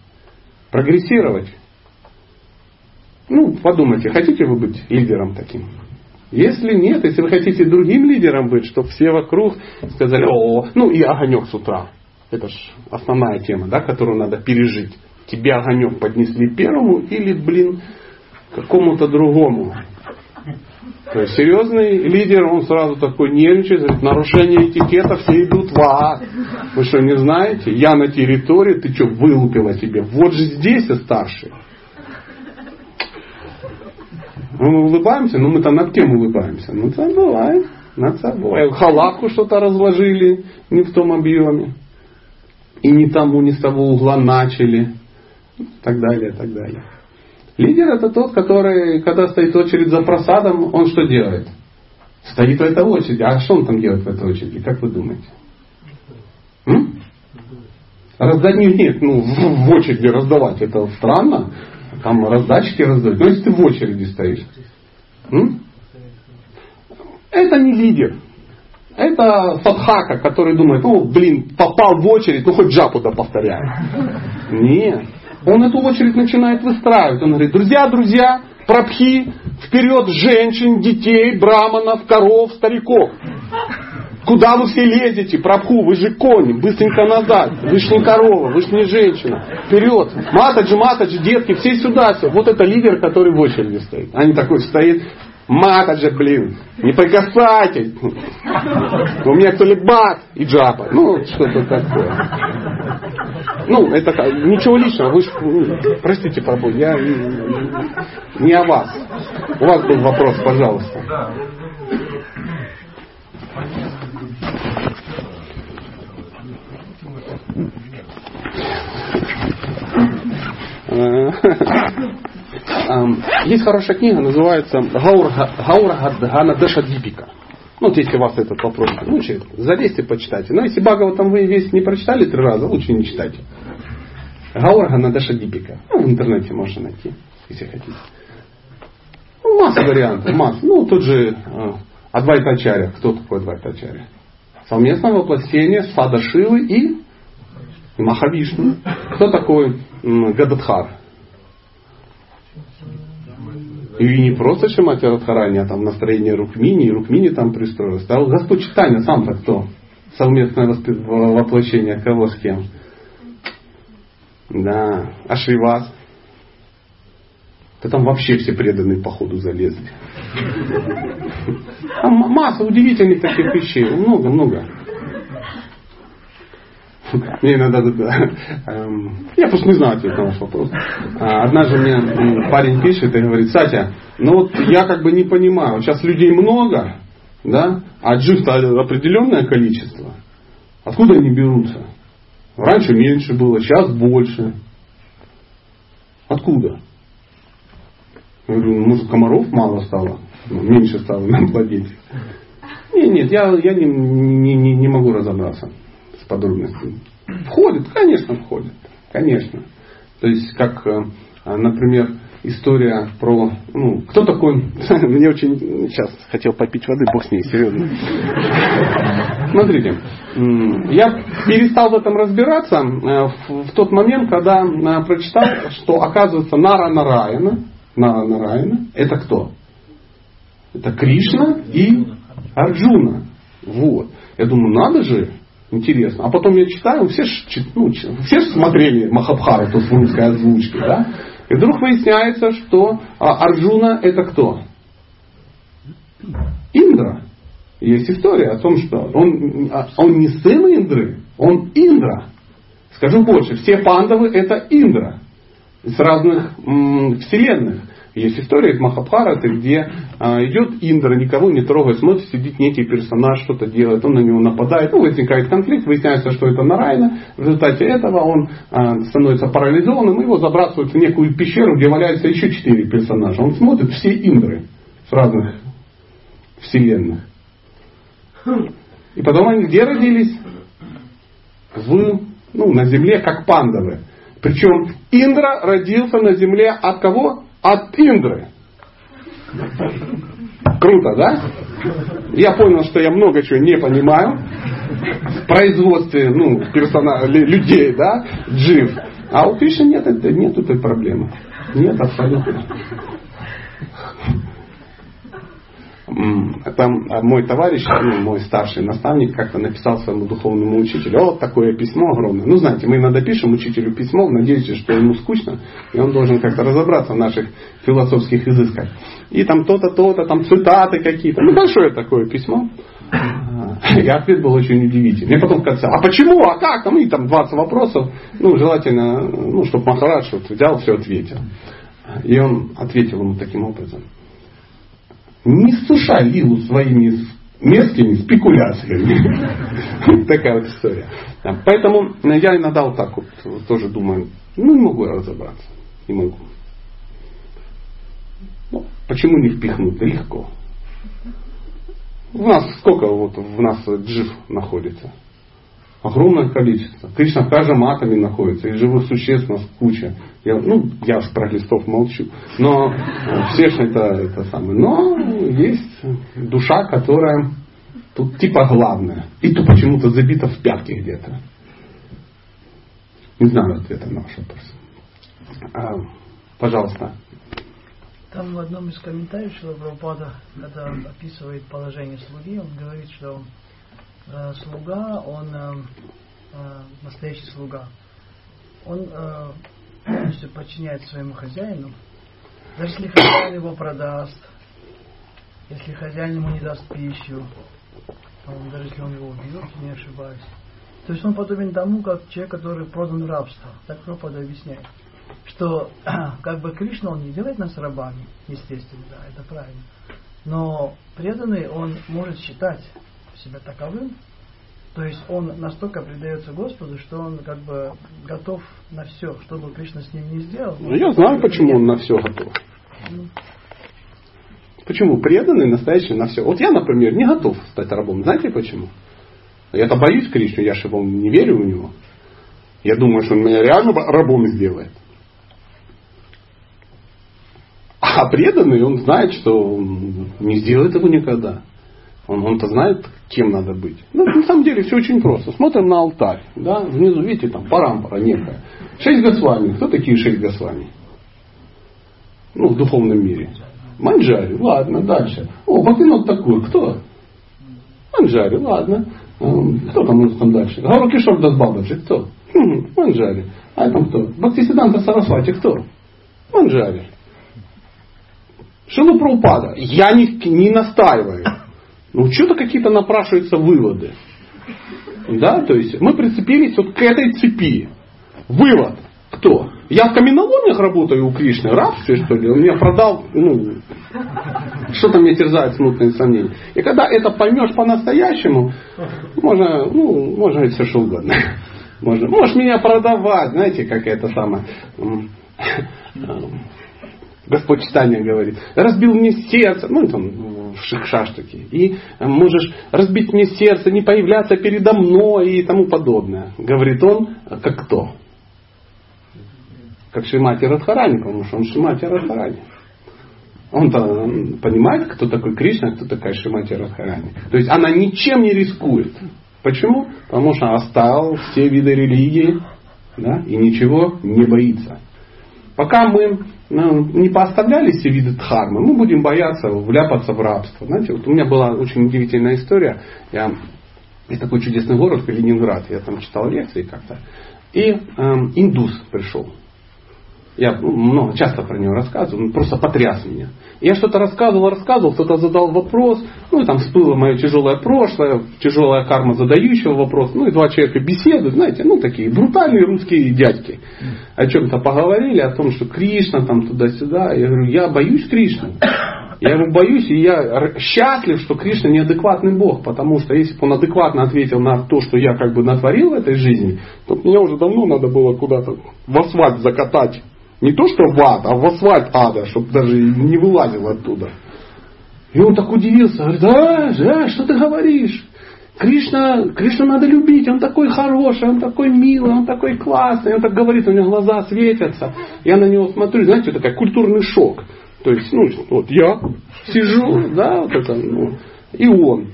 Прогрессировать. Ну, подумайте, хотите вы быть лидером таким? Если нет, если вы хотите другим лидером быть, чтобы все вокруг сказали, о, ну и огонек с утра. Это же основная тема, да, которую надо пережить. Тебе огонек поднесли первому или, блин, какому-то другому. То есть серьезный лидер, он сразу такой нервничает, говорит, нарушение этикета, все идут в ад. Вы что, не знаете? Я на территории, ты что, вылупила себе? Вот же здесь и старший. Ну, мы улыбаемся, но мы там над кем улыбаемся? Ну, это бывает. Над собой. Халатку что-то разложили не в том объеме. И не тому, не с того угла начали. И так далее, и так далее. Лидер это тот, который, когда стоит очередь за просадом, он что делает? Стоит в этой очереди. А что он там делает в этой очереди? Как вы думаете? М? Раздать нет, ну в очереди раздавать, это странно там раздачки раздают. Но если ты в очереди стоишь, м? это не лидер. Это садхака, который думает, ну, блин, попал в очередь, ну, хоть джапу да повторяю. Нет. Он эту очередь начинает выстраивать. Он говорит, друзья, друзья, пропхи, вперед женщин, детей, браманов, коров, стариков. Куда вы все лезете? Прабху, вы же кони, быстренько назад. Вы же не корова, вы же не женщина. Вперед. Матаджи, матаджи, детки, все сюда. Все. Вот это лидер, который в очереди стоит. А не такой стоит. Матаджи, блин, не прикасайтесь. У меня кто бат и джапа. Ну, что-то такое. Ну, это ничего личного. Вы ж, ну, простите, Прабу, я не о вас. У вас был вопрос, пожалуйста. Э, есть хорошая книга, называется Гаургадгана Дашадипика. Ну, вот если вас этот вопрос мучает, залезьте, почитайте. Но если Багова там вы весь не прочитали три раза, лучше не читайте. Гаургана Дашадипика. Ну, в интернете можно найти, если хотите. Ну, масса вариантов, масса. Ну, тут же э, Адвайтачаря. Кто такой Адвайтачаря? Совместное воплощение Сада Шивы и Махавишну. Кто такой Гададхар? И не просто Шимати Радхарани, а там настроение Рукмини, и Рукмини там пристроилась. А Господь Читания сам-то кто? Совместное воплощение кого с кем? Да. А Шривас? Да там вообще все преданные по ходу залезли. Там масса удивительных таких вещей. Много-много. Мне иногда, да, эм, я просто не знаю ответ на ваш вопрос. А, однажды мне парень пишет и говорит, Сатя, ну вот я как бы не понимаю, сейчас людей много, да, а джиф-то определенное количество. Откуда они берутся? Раньше меньше было, сейчас больше. Откуда? Говорю, ну, может комаров мало стало, ну, меньше стало на планете. Нет, нет, я, я не, не, не, не могу разобраться с подробностями. Входит, конечно, входит. Конечно. То есть, как, э, например, история про... Ну, кто такой... Мне очень... Сейчас хотел попить воды, бог с ней, серьезно. Смотрите, я перестал в этом разбираться э, в тот момент, когда э, прочитал, что оказывается Нара Нараяна, Нара Нараяна, это кто? Это Кришна и Арджуна. Вот. Я думаю, надо же, интересно. А потом я читаю, все, ну, все смотрели Махабхарату в русской озвучке, да? И вдруг выясняется, что а, Арджуна это кто? Индра. Есть история о том, что он, а, он не сын Индры, он Индра. Скажу больше, все пандавы это Индра. С разных вселенных. Есть история из Махабхараты, где а, идет Индра, никого не трогает, смотрит, сидит некий персонаж, что-то делает, он на него нападает, ну, возникает конфликт, выясняется, что это Нарайна. В результате этого он а, становится парализованным, его забрасывают в некую пещеру, где валяются еще четыре персонажа. Он смотрит все Индры с разных вселенных. И потом они где родились? В, ну, на земле, как пандавы. Причем Индра родился на земле от кого? от Индры. Круто, да? Я понял, что я много чего не понимаю в производстве ну, персона, людей, да, джив. А у Кришны нет, нет этой проблемы. Нет, абсолютно. Там мой товарищ, ну, мой старший наставник, как-то написал своему духовному учителю, вот такое письмо огромное. Ну, знаете, мы иногда пишем учителю письмо надежде, что ему скучно, и он должен как-то разобраться в наших философских изысках. И там то-то, то-то, там цитаты какие-то. Ну, большое такое письмо. И ответ был очень удивительный. Мне потом сказали, а почему, а как? Там, и там 20 вопросов. Ну, желательно, ну, чтобы Махарадж вот взял, все ответил. И он ответил ему таким образом не сушай Лилу своими мерзкими спекуляциями. Такая вот история. Поэтому я иногда вот так вот тоже думаю, ну не могу разобраться. Не могу. Ну, почему не впихнуть? Да легко. У нас сколько вот в нас джив находится? Огромное количество. Кришна в каждом атоме находится. И живых существ у нас куча. Я, ну, я про листов молчу. Но все же это, это самое. Но есть душа, которая тут типа главная. И то почему-то забита в пятки где-то. Не знаю ответа на ваш вопрос. А, пожалуйста. Там в одном из комментариев Шилабрапада, когда он описывает положение слуги, он говорит, что э, слуга, он э, э, настоящий слуга, он э, полностью подчиняет своему хозяину, даже если хозяин его продаст, если хозяин ему не даст пищу, даже если он его убьет, не ошибаюсь. То есть он подобен тому, как человек, который продан в рабство. Так Пропада объясняет. Что как бы Кришна, он не делает нас рабами, естественно, да, это правильно. Но преданный, он может считать себя таковым, то есть он настолько предается Господу, что он как бы готов на все, что бы Кришна с ним не сделал. Ну, я знаю, почему он на все готов. Ну. Почему преданный, настоящий на все. Вот я, например, не готов стать рабом. Знаете почему? Я-то боюсь Кришну, я же его не верю в него. Я думаю, что он меня реально рабом сделает. А преданный, он знает, что он не сделает его никогда. Он, он-то знает, кем надо быть. Ну, на самом деле все очень просто. Смотрим на алтарь. Да? Внизу, видите, там парампара некая. Шесть Госвами. Кто такие шесть Госвами? Ну, в духовном мире. Манджари, ладно, дальше. О, вот такой, кто? Манджари, ладно. Кто там может там дальше? Гауракишор Дасбалдаджи, кто? Хм, Манджари. А там кто? Бхактисиданта Сарасвати, кто? Манджари. Шилу Прабхупада, я не, не настаиваю. Ну, что-то какие-то напрашиваются выводы. Да, то есть мы прицепились вот к этой цепи. Вывод. Кто? Я в каменоломнях работаю у Кришны, раб что ли? Он меня продал, ну, что-то мне терзает смутные сомнения. И когда это поймешь по-настоящему, можно, ну, можно все что угодно. Можно, можешь меня продавать, знаете, как это самое. Господь читание говорит, разбил мне сердце, ну там в шикшаш такие, и можешь разбить мне сердце, не появляться передо мной и тому подобное. Говорит он, как кто? Как Шимати Радхарани, потому что он Шимати Радхарани. Он-то понимает, кто такой Кришна, кто такая Шимати Радхарани. То есть она ничем не рискует. Почему? Потому что оставил все виды религии да, и ничего не боится. Пока мы ну, не поставляли все виды дхармы, мы будем бояться вляпаться в рабство. Знаете, вот у меня была очень удивительная история. Я, есть такой чудесный город, Калининград. Я там читал лекции как-то. И э, индус пришел. Я много, часто про него рассказываю, он просто потряс меня. Я что-то рассказывал, рассказывал, кто-то задал вопрос, ну и там всплыло мое тяжелое прошлое, тяжелая карма задающего вопрос, ну и два человека беседуют, знаете, ну такие брутальные русские дядьки. О чем-то поговорили, о том, что Кришна там туда-сюда. Я говорю, я боюсь Кришны. Я ему боюсь, и я счастлив, что Кришна неадекватный Бог, потому что если бы он адекватно ответил на то, что я как бы натворил в этой жизни, то мне уже давно надо было куда-то в асфальт закатать не то, что в ад, а в асфальт ада, чтобы даже не вылазил оттуда. И он так удивился, говорит, да, да, что ты говоришь? Кришна, Кришна надо любить, он такой хороший, он такой милый, он такой классный. Он так говорит, у него глаза светятся. Я на него смотрю, знаете, такой культурный шок. То есть, ну, вот я сижу, да, вот это, ну, и он.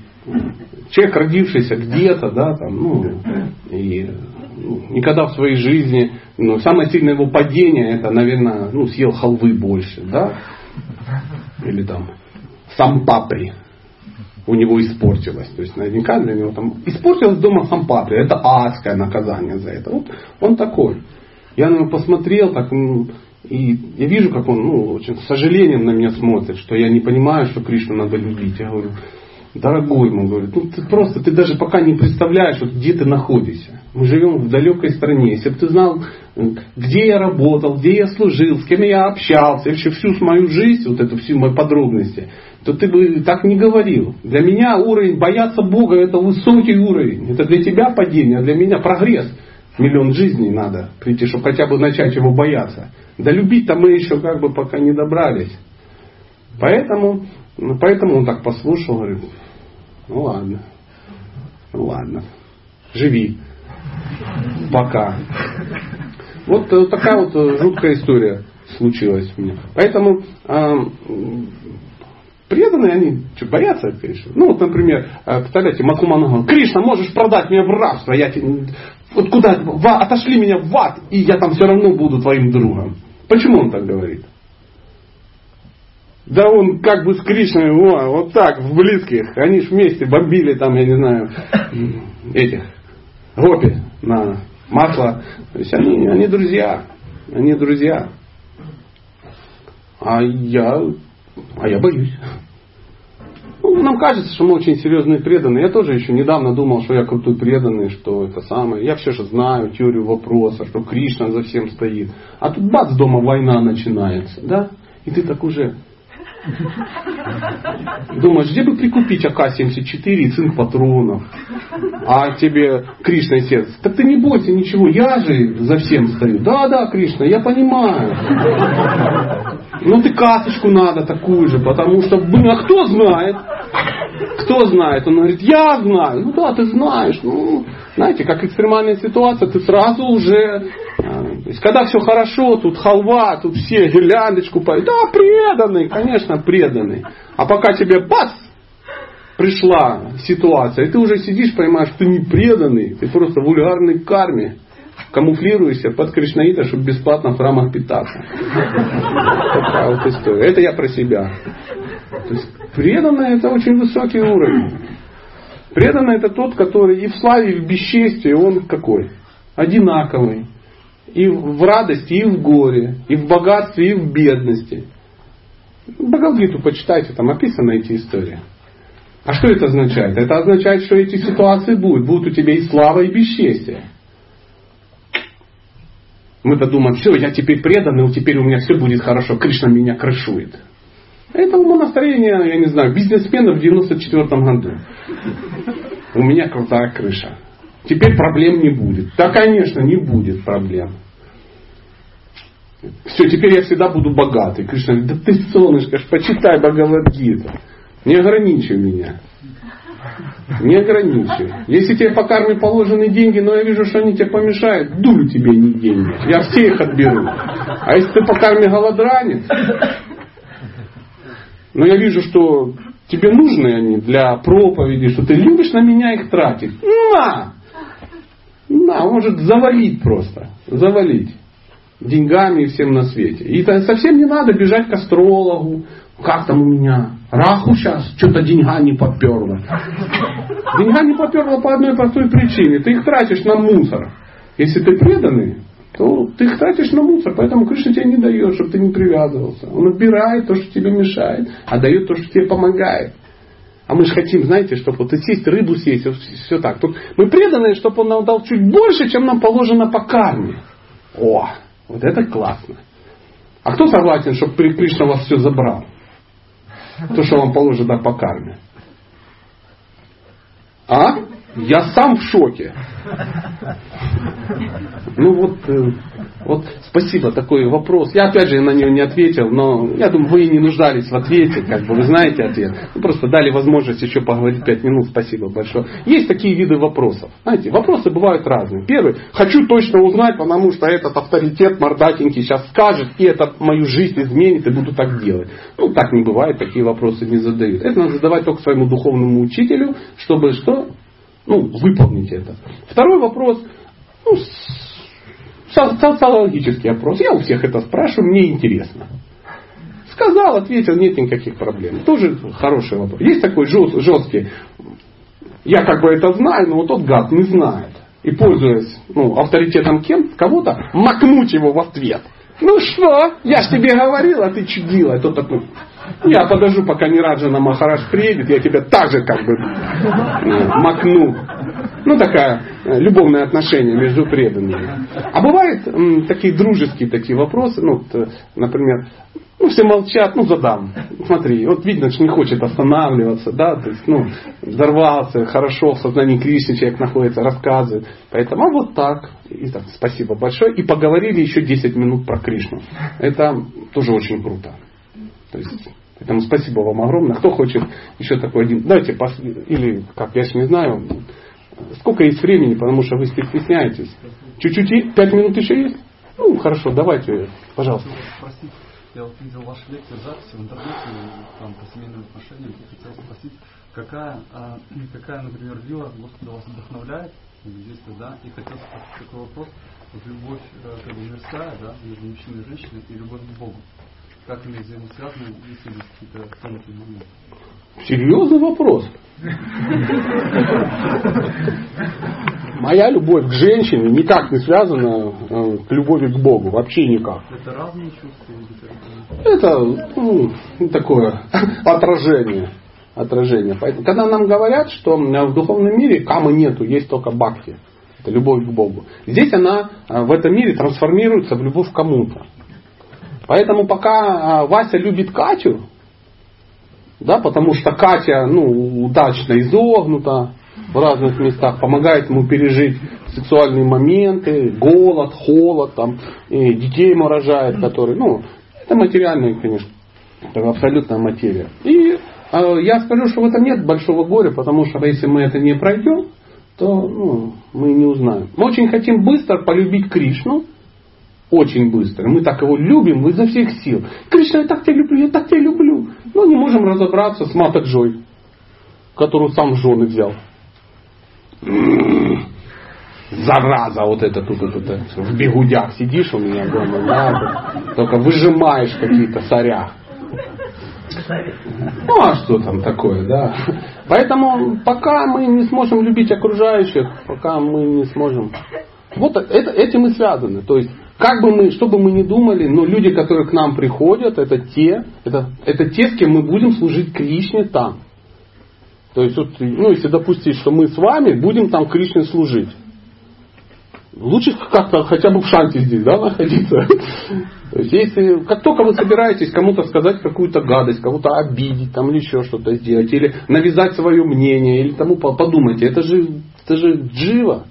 Человек, родившийся где-то, да, там, ну, и ну, никогда в своей жизни ну, самое сильное его падение, это, наверное, ну, съел халвы больше, да? Или там сам папри у него испортилось. То есть наверняка для него там испортилось дома сам папри. Это адское наказание за это. Вот он такой. Я на него посмотрел, так, и я вижу, как он ну, очень с сожалением на меня смотрит, что я не понимаю, что Кришну надо любить. Я говорю, дорогой ему, говорит, ну ты просто, ты даже пока не представляешь, вот, где ты находишься. Мы живем в далекой стране. Если бы ты знал, где я работал, где я служил, с кем я общался, вообще всю мою жизнь, вот эту всю мои подробности, то ты бы так не говорил. Для меня уровень бояться Бога это высокий уровень. Это для тебя падение, а для меня прогресс. Миллион жизней надо прийти, чтобы хотя бы начать его бояться. Да любить-то мы еще как бы пока не добрались. Поэтому, ну, поэтому он так послушал, говорит, ну ладно, ну ладно, живи пока. Вот э, такая вот э, жуткая история случилась у меня. Поэтому э, преданные, они что, боятся Кришны? Ну, вот, например, э, представляете, Макумана Кришна, можешь продать меня в рабство, я тебе, вот куда, в, отошли меня в ад, и я там все равно буду твоим другом. Почему он так говорит? Да он как бы с Кришной, о, вот так, в близких. Они ж вместе бомбили там, я не знаю, этих, гопи на масло. То есть они, они друзья. Они друзья. А я, а я боюсь. Ну, нам кажется, что мы очень серьезные преданные. Я тоже еще недавно думал, что я крутой преданный, что это самое. Я все же знаю теорию вопроса, что Кришна за всем стоит. А тут бац, дома война начинается. Да? И ты так уже Думаешь, где бы прикупить АК-74 и цинк патронов? А тебе Кришна сердце. Так ты не бойся ничего, я же за всем стою. Да, да, Кришна, я понимаю. Ну ты касочку надо такую же, потому что, блин, а кто знает? Кто знает? Он говорит, я знаю. Ну да, ты знаешь. Ну, знаете, как экстремальная ситуация, ты сразу уже а, то есть, когда все хорошо, тут халва, тут все гирляндочку поют. Да, преданный, конечно, преданный. А пока тебе бац, пришла ситуация, и ты уже сидишь, понимаешь, что ты не преданный, ты просто вульгарный карме. Камуфлируешься под Кришнаита, чтобы бесплатно в храмах питаться. Это я про себя. То есть преданный это очень высокий уровень. Преданный это тот, который и в славе, и в бесчестии, он какой? Одинаковый и в радости, и в горе, и в богатстве, и в бедности. Бхагавдгиту почитайте, там описаны эти истории. А что это означает? Это означает, что эти ситуации будут. Будут у тебя и слава, и бесчестие. Мы-то думаем, все, я теперь преданный, теперь у меня все будет хорошо, Кришна меня крышует. Это умонастроение, я не знаю, бизнесмена в 94 году. У меня крутая крыша. Теперь проблем не будет. Да, конечно, не будет проблем. Все, теперь я всегда буду богатый. Кришна говорит, да ты солнышко, почитай Бхагавадгиту. Не ограничивай меня. Не ограничивай. Если тебе по карме положены деньги, но я вижу, что они тебе помешают, дулю тебе не деньги. Я все их отберу. А если ты по карме голодранец, но я вижу, что тебе нужны они для проповеди, что ты любишь на меня их тратить. На! На, может завалить просто. Завалить. Деньгами и всем на свете. И совсем не надо бежать к астрологу. Как там у меня? Раху сейчас что-то деньга не поперла. Деньга не поперла по одной простой причине. Ты их тратишь на мусор. Если ты преданный, то ты их тратишь на мусор. Поэтому Кришна тебе не дает, чтобы ты не привязывался. Он отбирает то, что тебе мешает, а дает то, что тебе помогает. А мы же хотим, знаете, чтобы вот и сесть, рыбу съесть, все так. Тут мы преданные, чтобы он нам дал чуть больше, чем нам положено по карме. О, вот это классно. А кто согласен, чтобы Кришна вас все забрал? То, что вам положено по карме. А? Я сам в шоке. Ну вот, э, вот спасибо, такой вопрос. Я опять же на него не ответил, но я думаю, вы не нуждались в ответе, как бы вы знаете ответ. Вы просто дали возможность еще поговорить пять минут, спасибо большое. Есть такие виды вопросов. Знаете, вопросы бывают разные. Первый, хочу точно узнать, потому что этот авторитет мордатенький сейчас скажет, и это мою жизнь изменит, и буду так делать. Ну, так не бывает, такие вопросы не задают. Это надо задавать только своему духовному учителю, чтобы что? Ну, выполнить это. Второй вопрос, ну, социологический опрос. Я у всех это спрашиваю, мне интересно. Сказал, ответил, нет никаких проблем. Тоже хороший вопрос. Есть такой жесткий, я как бы это знаю, но вот тот гад не знает. И пользуясь ну, авторитетом кем, кого-то, макнуть его в ответ. Ну что, я ж тебе говорил, а ты чудила. И тот такой, я подожду, пока не Раджана Махараш приедет, я тебя также как бы э, макну. Ну, такая э, любовное отношение между преданными. А бывают м, такие дружеские такие вопросы, ну, вот, э, например, ну, все молчат, ну, задам. Смотри, вот видно, что не хочет останавливаться, да, то есть, ну, взорвался, хорошо, в сознании Кришны человек находится, рассказывает. Поэтому, а вот так. И так, спасибо большое. И поговорили еще 10 минут про Кришну. Это тоже очень круто. То есть, поэтому спасибо вам огромное. Кто хочет еще такой один, давайте, пос... или, как я же не знаю, сколько есть времени, потому что вы стесняетесь. Чуть-чуть, пять минут еще есть? Ну, хорошо, давайте, пожалуйста. Простите, я вот видел ваши лекции записи в интернете, там, по семейным отношениям, и хотел спросить, какая, а, какая, например, вилла Господа вас вдохновляет, здесь, да, и хотел спросить такой вопрос, вот любовь э, как бы мирская, да, между мужчиной и женщиной, и любовь к Богу как они взаимосвязаны, если есть какие-то тонкие моменты? Серьезный вопрос. Моя любовь к женщине никак не связана э, к любови к Богу. Вообще никак. Это разные чувства? Это ну, такое отражение. отражение. Поэтому, когда нам говорят, что в духовном мире камы нету, есть только бхакти. Это любовь к Богу. Здесь она э, в этом мире трансформируется в любовь к кому-то. Поэтому пока Вася любит Катю, да, потому что Катя ну, удачно изогнута в разных местах, помогает ему пережить сексуальные моменты, голод, холод, там, и детей ему рожает, которые, ну, это материальная, конечно, абсолютная материя. И э, я скажу, что в этом нет большого горя, потому что если мы это не пройдем, то ну, мы не узнаем. Мы очень хотим быстро полюбить Кришну, очень быстро. Мы так его любим изо всех сил. Кришна, я так тебя люблю, я так тебя люблю. Но не можем разобраться с Мата Джой, которую сам жены взял. Зараза, вот это тут, тут, тут, в бегудях сидишь у меня дома, да, только выжимаешь какие-то соря. Ну а что там такое, да? Поэтому пока мы не сможем любить окружающих, пока мы не сможем. Вот это, этим и связано. То есть как бы мы, что бы мы ни думали, но люди, которые к нам приходят, это те, это, это те, с кем мы будем служить Кришне там. То есть, вот, ну, если допустить, что мы с вами будем там Кришне служить. Лучше как-то хотя бы в шанте здесь, да, находиться. То есть, если, как только вы собираетесь кому-то сказать какую-то гадость, кого-то обидеть, там, или еще что-то сделать, или навязать свое мнение, или тому подумайте, это же, это же джива.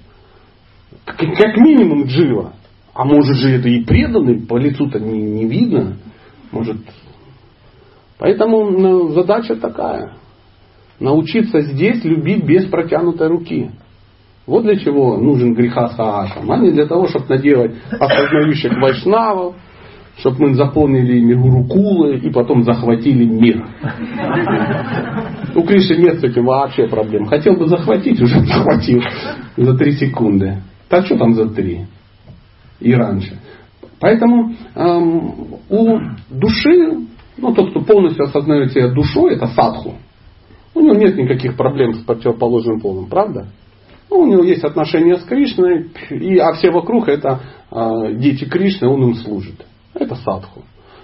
Как, минимум джива. А может же это и преданный, по лицу-то не, не видно. Может. Поэтому ну, задача такая. Научиться здесь любить без протянутой руки. Вот для чего нужен греха саашам, а не для того, чтобы наделать осознающих вайшнавов, чтобы мы заполнили ими гурукулы и потом захватили мир. У Кришны нет с этим вообще проблем. Хотел бы захватить, уже захватил за три секунды. Так что там за три? И раньше. Поэтому эм, у души, ну тот, кто полностью осознает себя душой, это садху. У него нет никаких проблем с противоположным полом, правда? Ну, у него есть отношения с Кришной, и, а все вокруг это э, дети Кришны, он им служит. Это садху.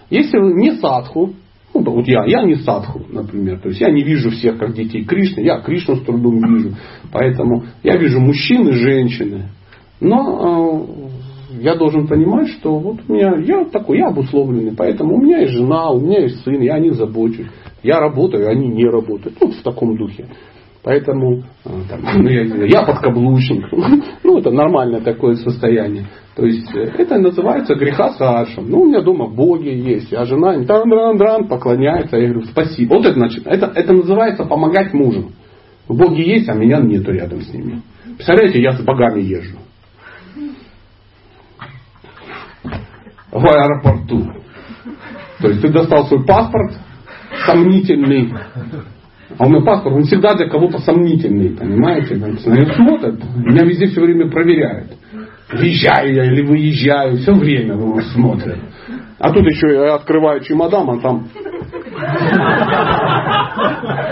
Если не садху, ну, вот я, я не садху, например, то есть я не вижу всех как детей Кришны, я Кришну с трудом вижу, поэтому я вижу мужчин и женщины, но э, я должен понимать, что вот у меня, я такой, я обусловленный, поэтому у меня есть жена, у меня есть сын, я о них забочусь, я работаю, они не работают, вот в таком духе. Поэтому э, там, ну, я, я подкаблучник. Ну, это нормальное такое состояние. То есть э, это называется греха Сашем. Ну, у меня дома боги есть, а жена дран дран дран поклоняется. Я говорю, спасибо. Вот это значит, это, это называется помогать мужу. Боги есть, а меня нету рядом с ними. Представляете, я с богами езжу. В аэропорту. То есть ты достал свой паспорт, сомнительный, а у меня паспорт, он всегда для кого-то сомнительный, понимаете? Они смотрят, меня везде все время проверяют. Въезжаю я или выезжаю, все время его смотрят. А тут еще я открываю чемодан, а там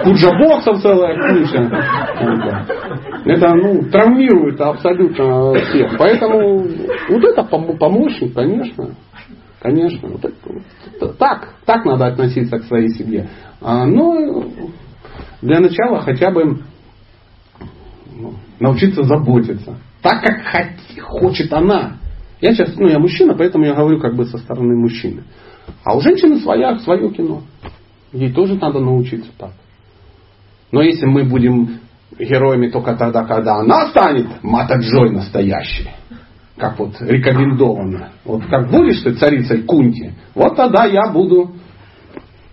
тут же боксов целая куча. Это ну, травмирует абсолютно всех. Поэтому вот это помощник, конечно. Конечно. Так, так надо относиться к своей семье. А, но для начала хотя бы ну, научиться заботиться. Так, как хочет она. Я сейчас, ну я мужчина, поэтому я говорю как бы со стороны мужчины. А у женщины своя, свое кино. Ей тоже надо научиться так. Но если мы будем героями только тогда, когда она станет Мата Джой настоящей, как вот рекомендовано, вот как будешь ты царицей Кунти, вот тогда я буду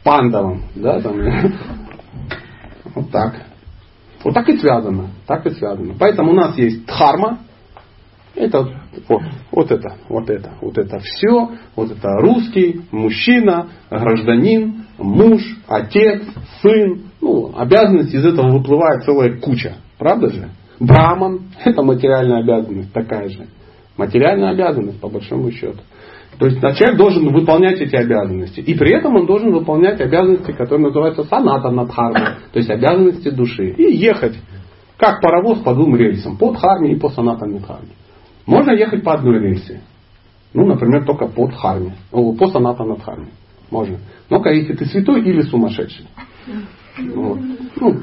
пандовым, да, там, вот так. Вот так и связано. Так и связано. Поэтому у нас есть дхарма. Это вот, вот это, вот это, вот это все. Вот это русский, мужчина, гражданин, муж, отец, сын. Ну, обязанности из этого выплывает целая куча. Правда же? Браман – это материальная обязанность такая же. Материальная обязанность, по большому счету. То есть человек должен выполнять эти обязанности. И при этом он должен выполнять обязанности, которые называются саната надхарма, то есть обязанности души. И ехать, как паровоз по двум рельсам, по дхарме и по саната надхарме. Можно ехать по одной рельсе. Ну, например, только по дхарме, по саната надхарме. Можно. Но если ты святой или сумасшедший. Вот. Ну,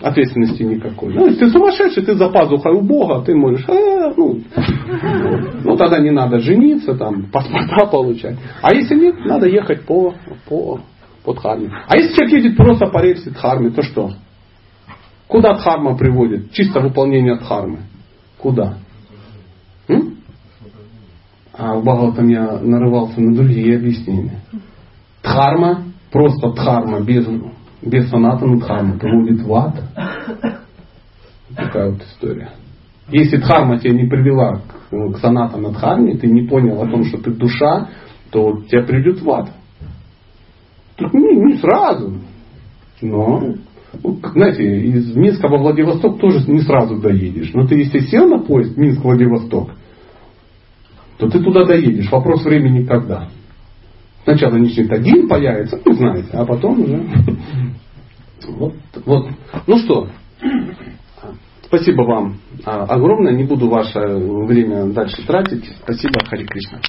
ответственности никакой. Ну, если ты сумасшедший, ты за пазухой у Бога, ты можешь, а, ну, ну, тогда не надо жениться, там, паспорта получать. А если нет, надо ехать по, по, по дхарме. А если человек едет просто по рельсе дхармы, то что? Куда дхарма приводит? Чисто выполнение дхармы. Куда? М? А у там я нарывался на другие объяснения. Дхарма, просто дхарма, без без санатана дхарма приводит в ад. Такая вот история. Если дхарма тебя не привела к, к санатана дхарме, ты не понял о том, что ты душа, то тебя придет в ад. Не, не сразу. Но, ну, знаете, из Минска во Владивосток тоже не сразу доедешь. Но ты если сел на поезд Минск-Владивосток, то ты туда доедешь. Вопрос времени когда. Сначала начнет один появится, ну знаете, а потом уже. Вот, вот. Ну что, спасибо вам огромное. Не буду ваше время дальше тратить. Спасибо, Хари Кришна.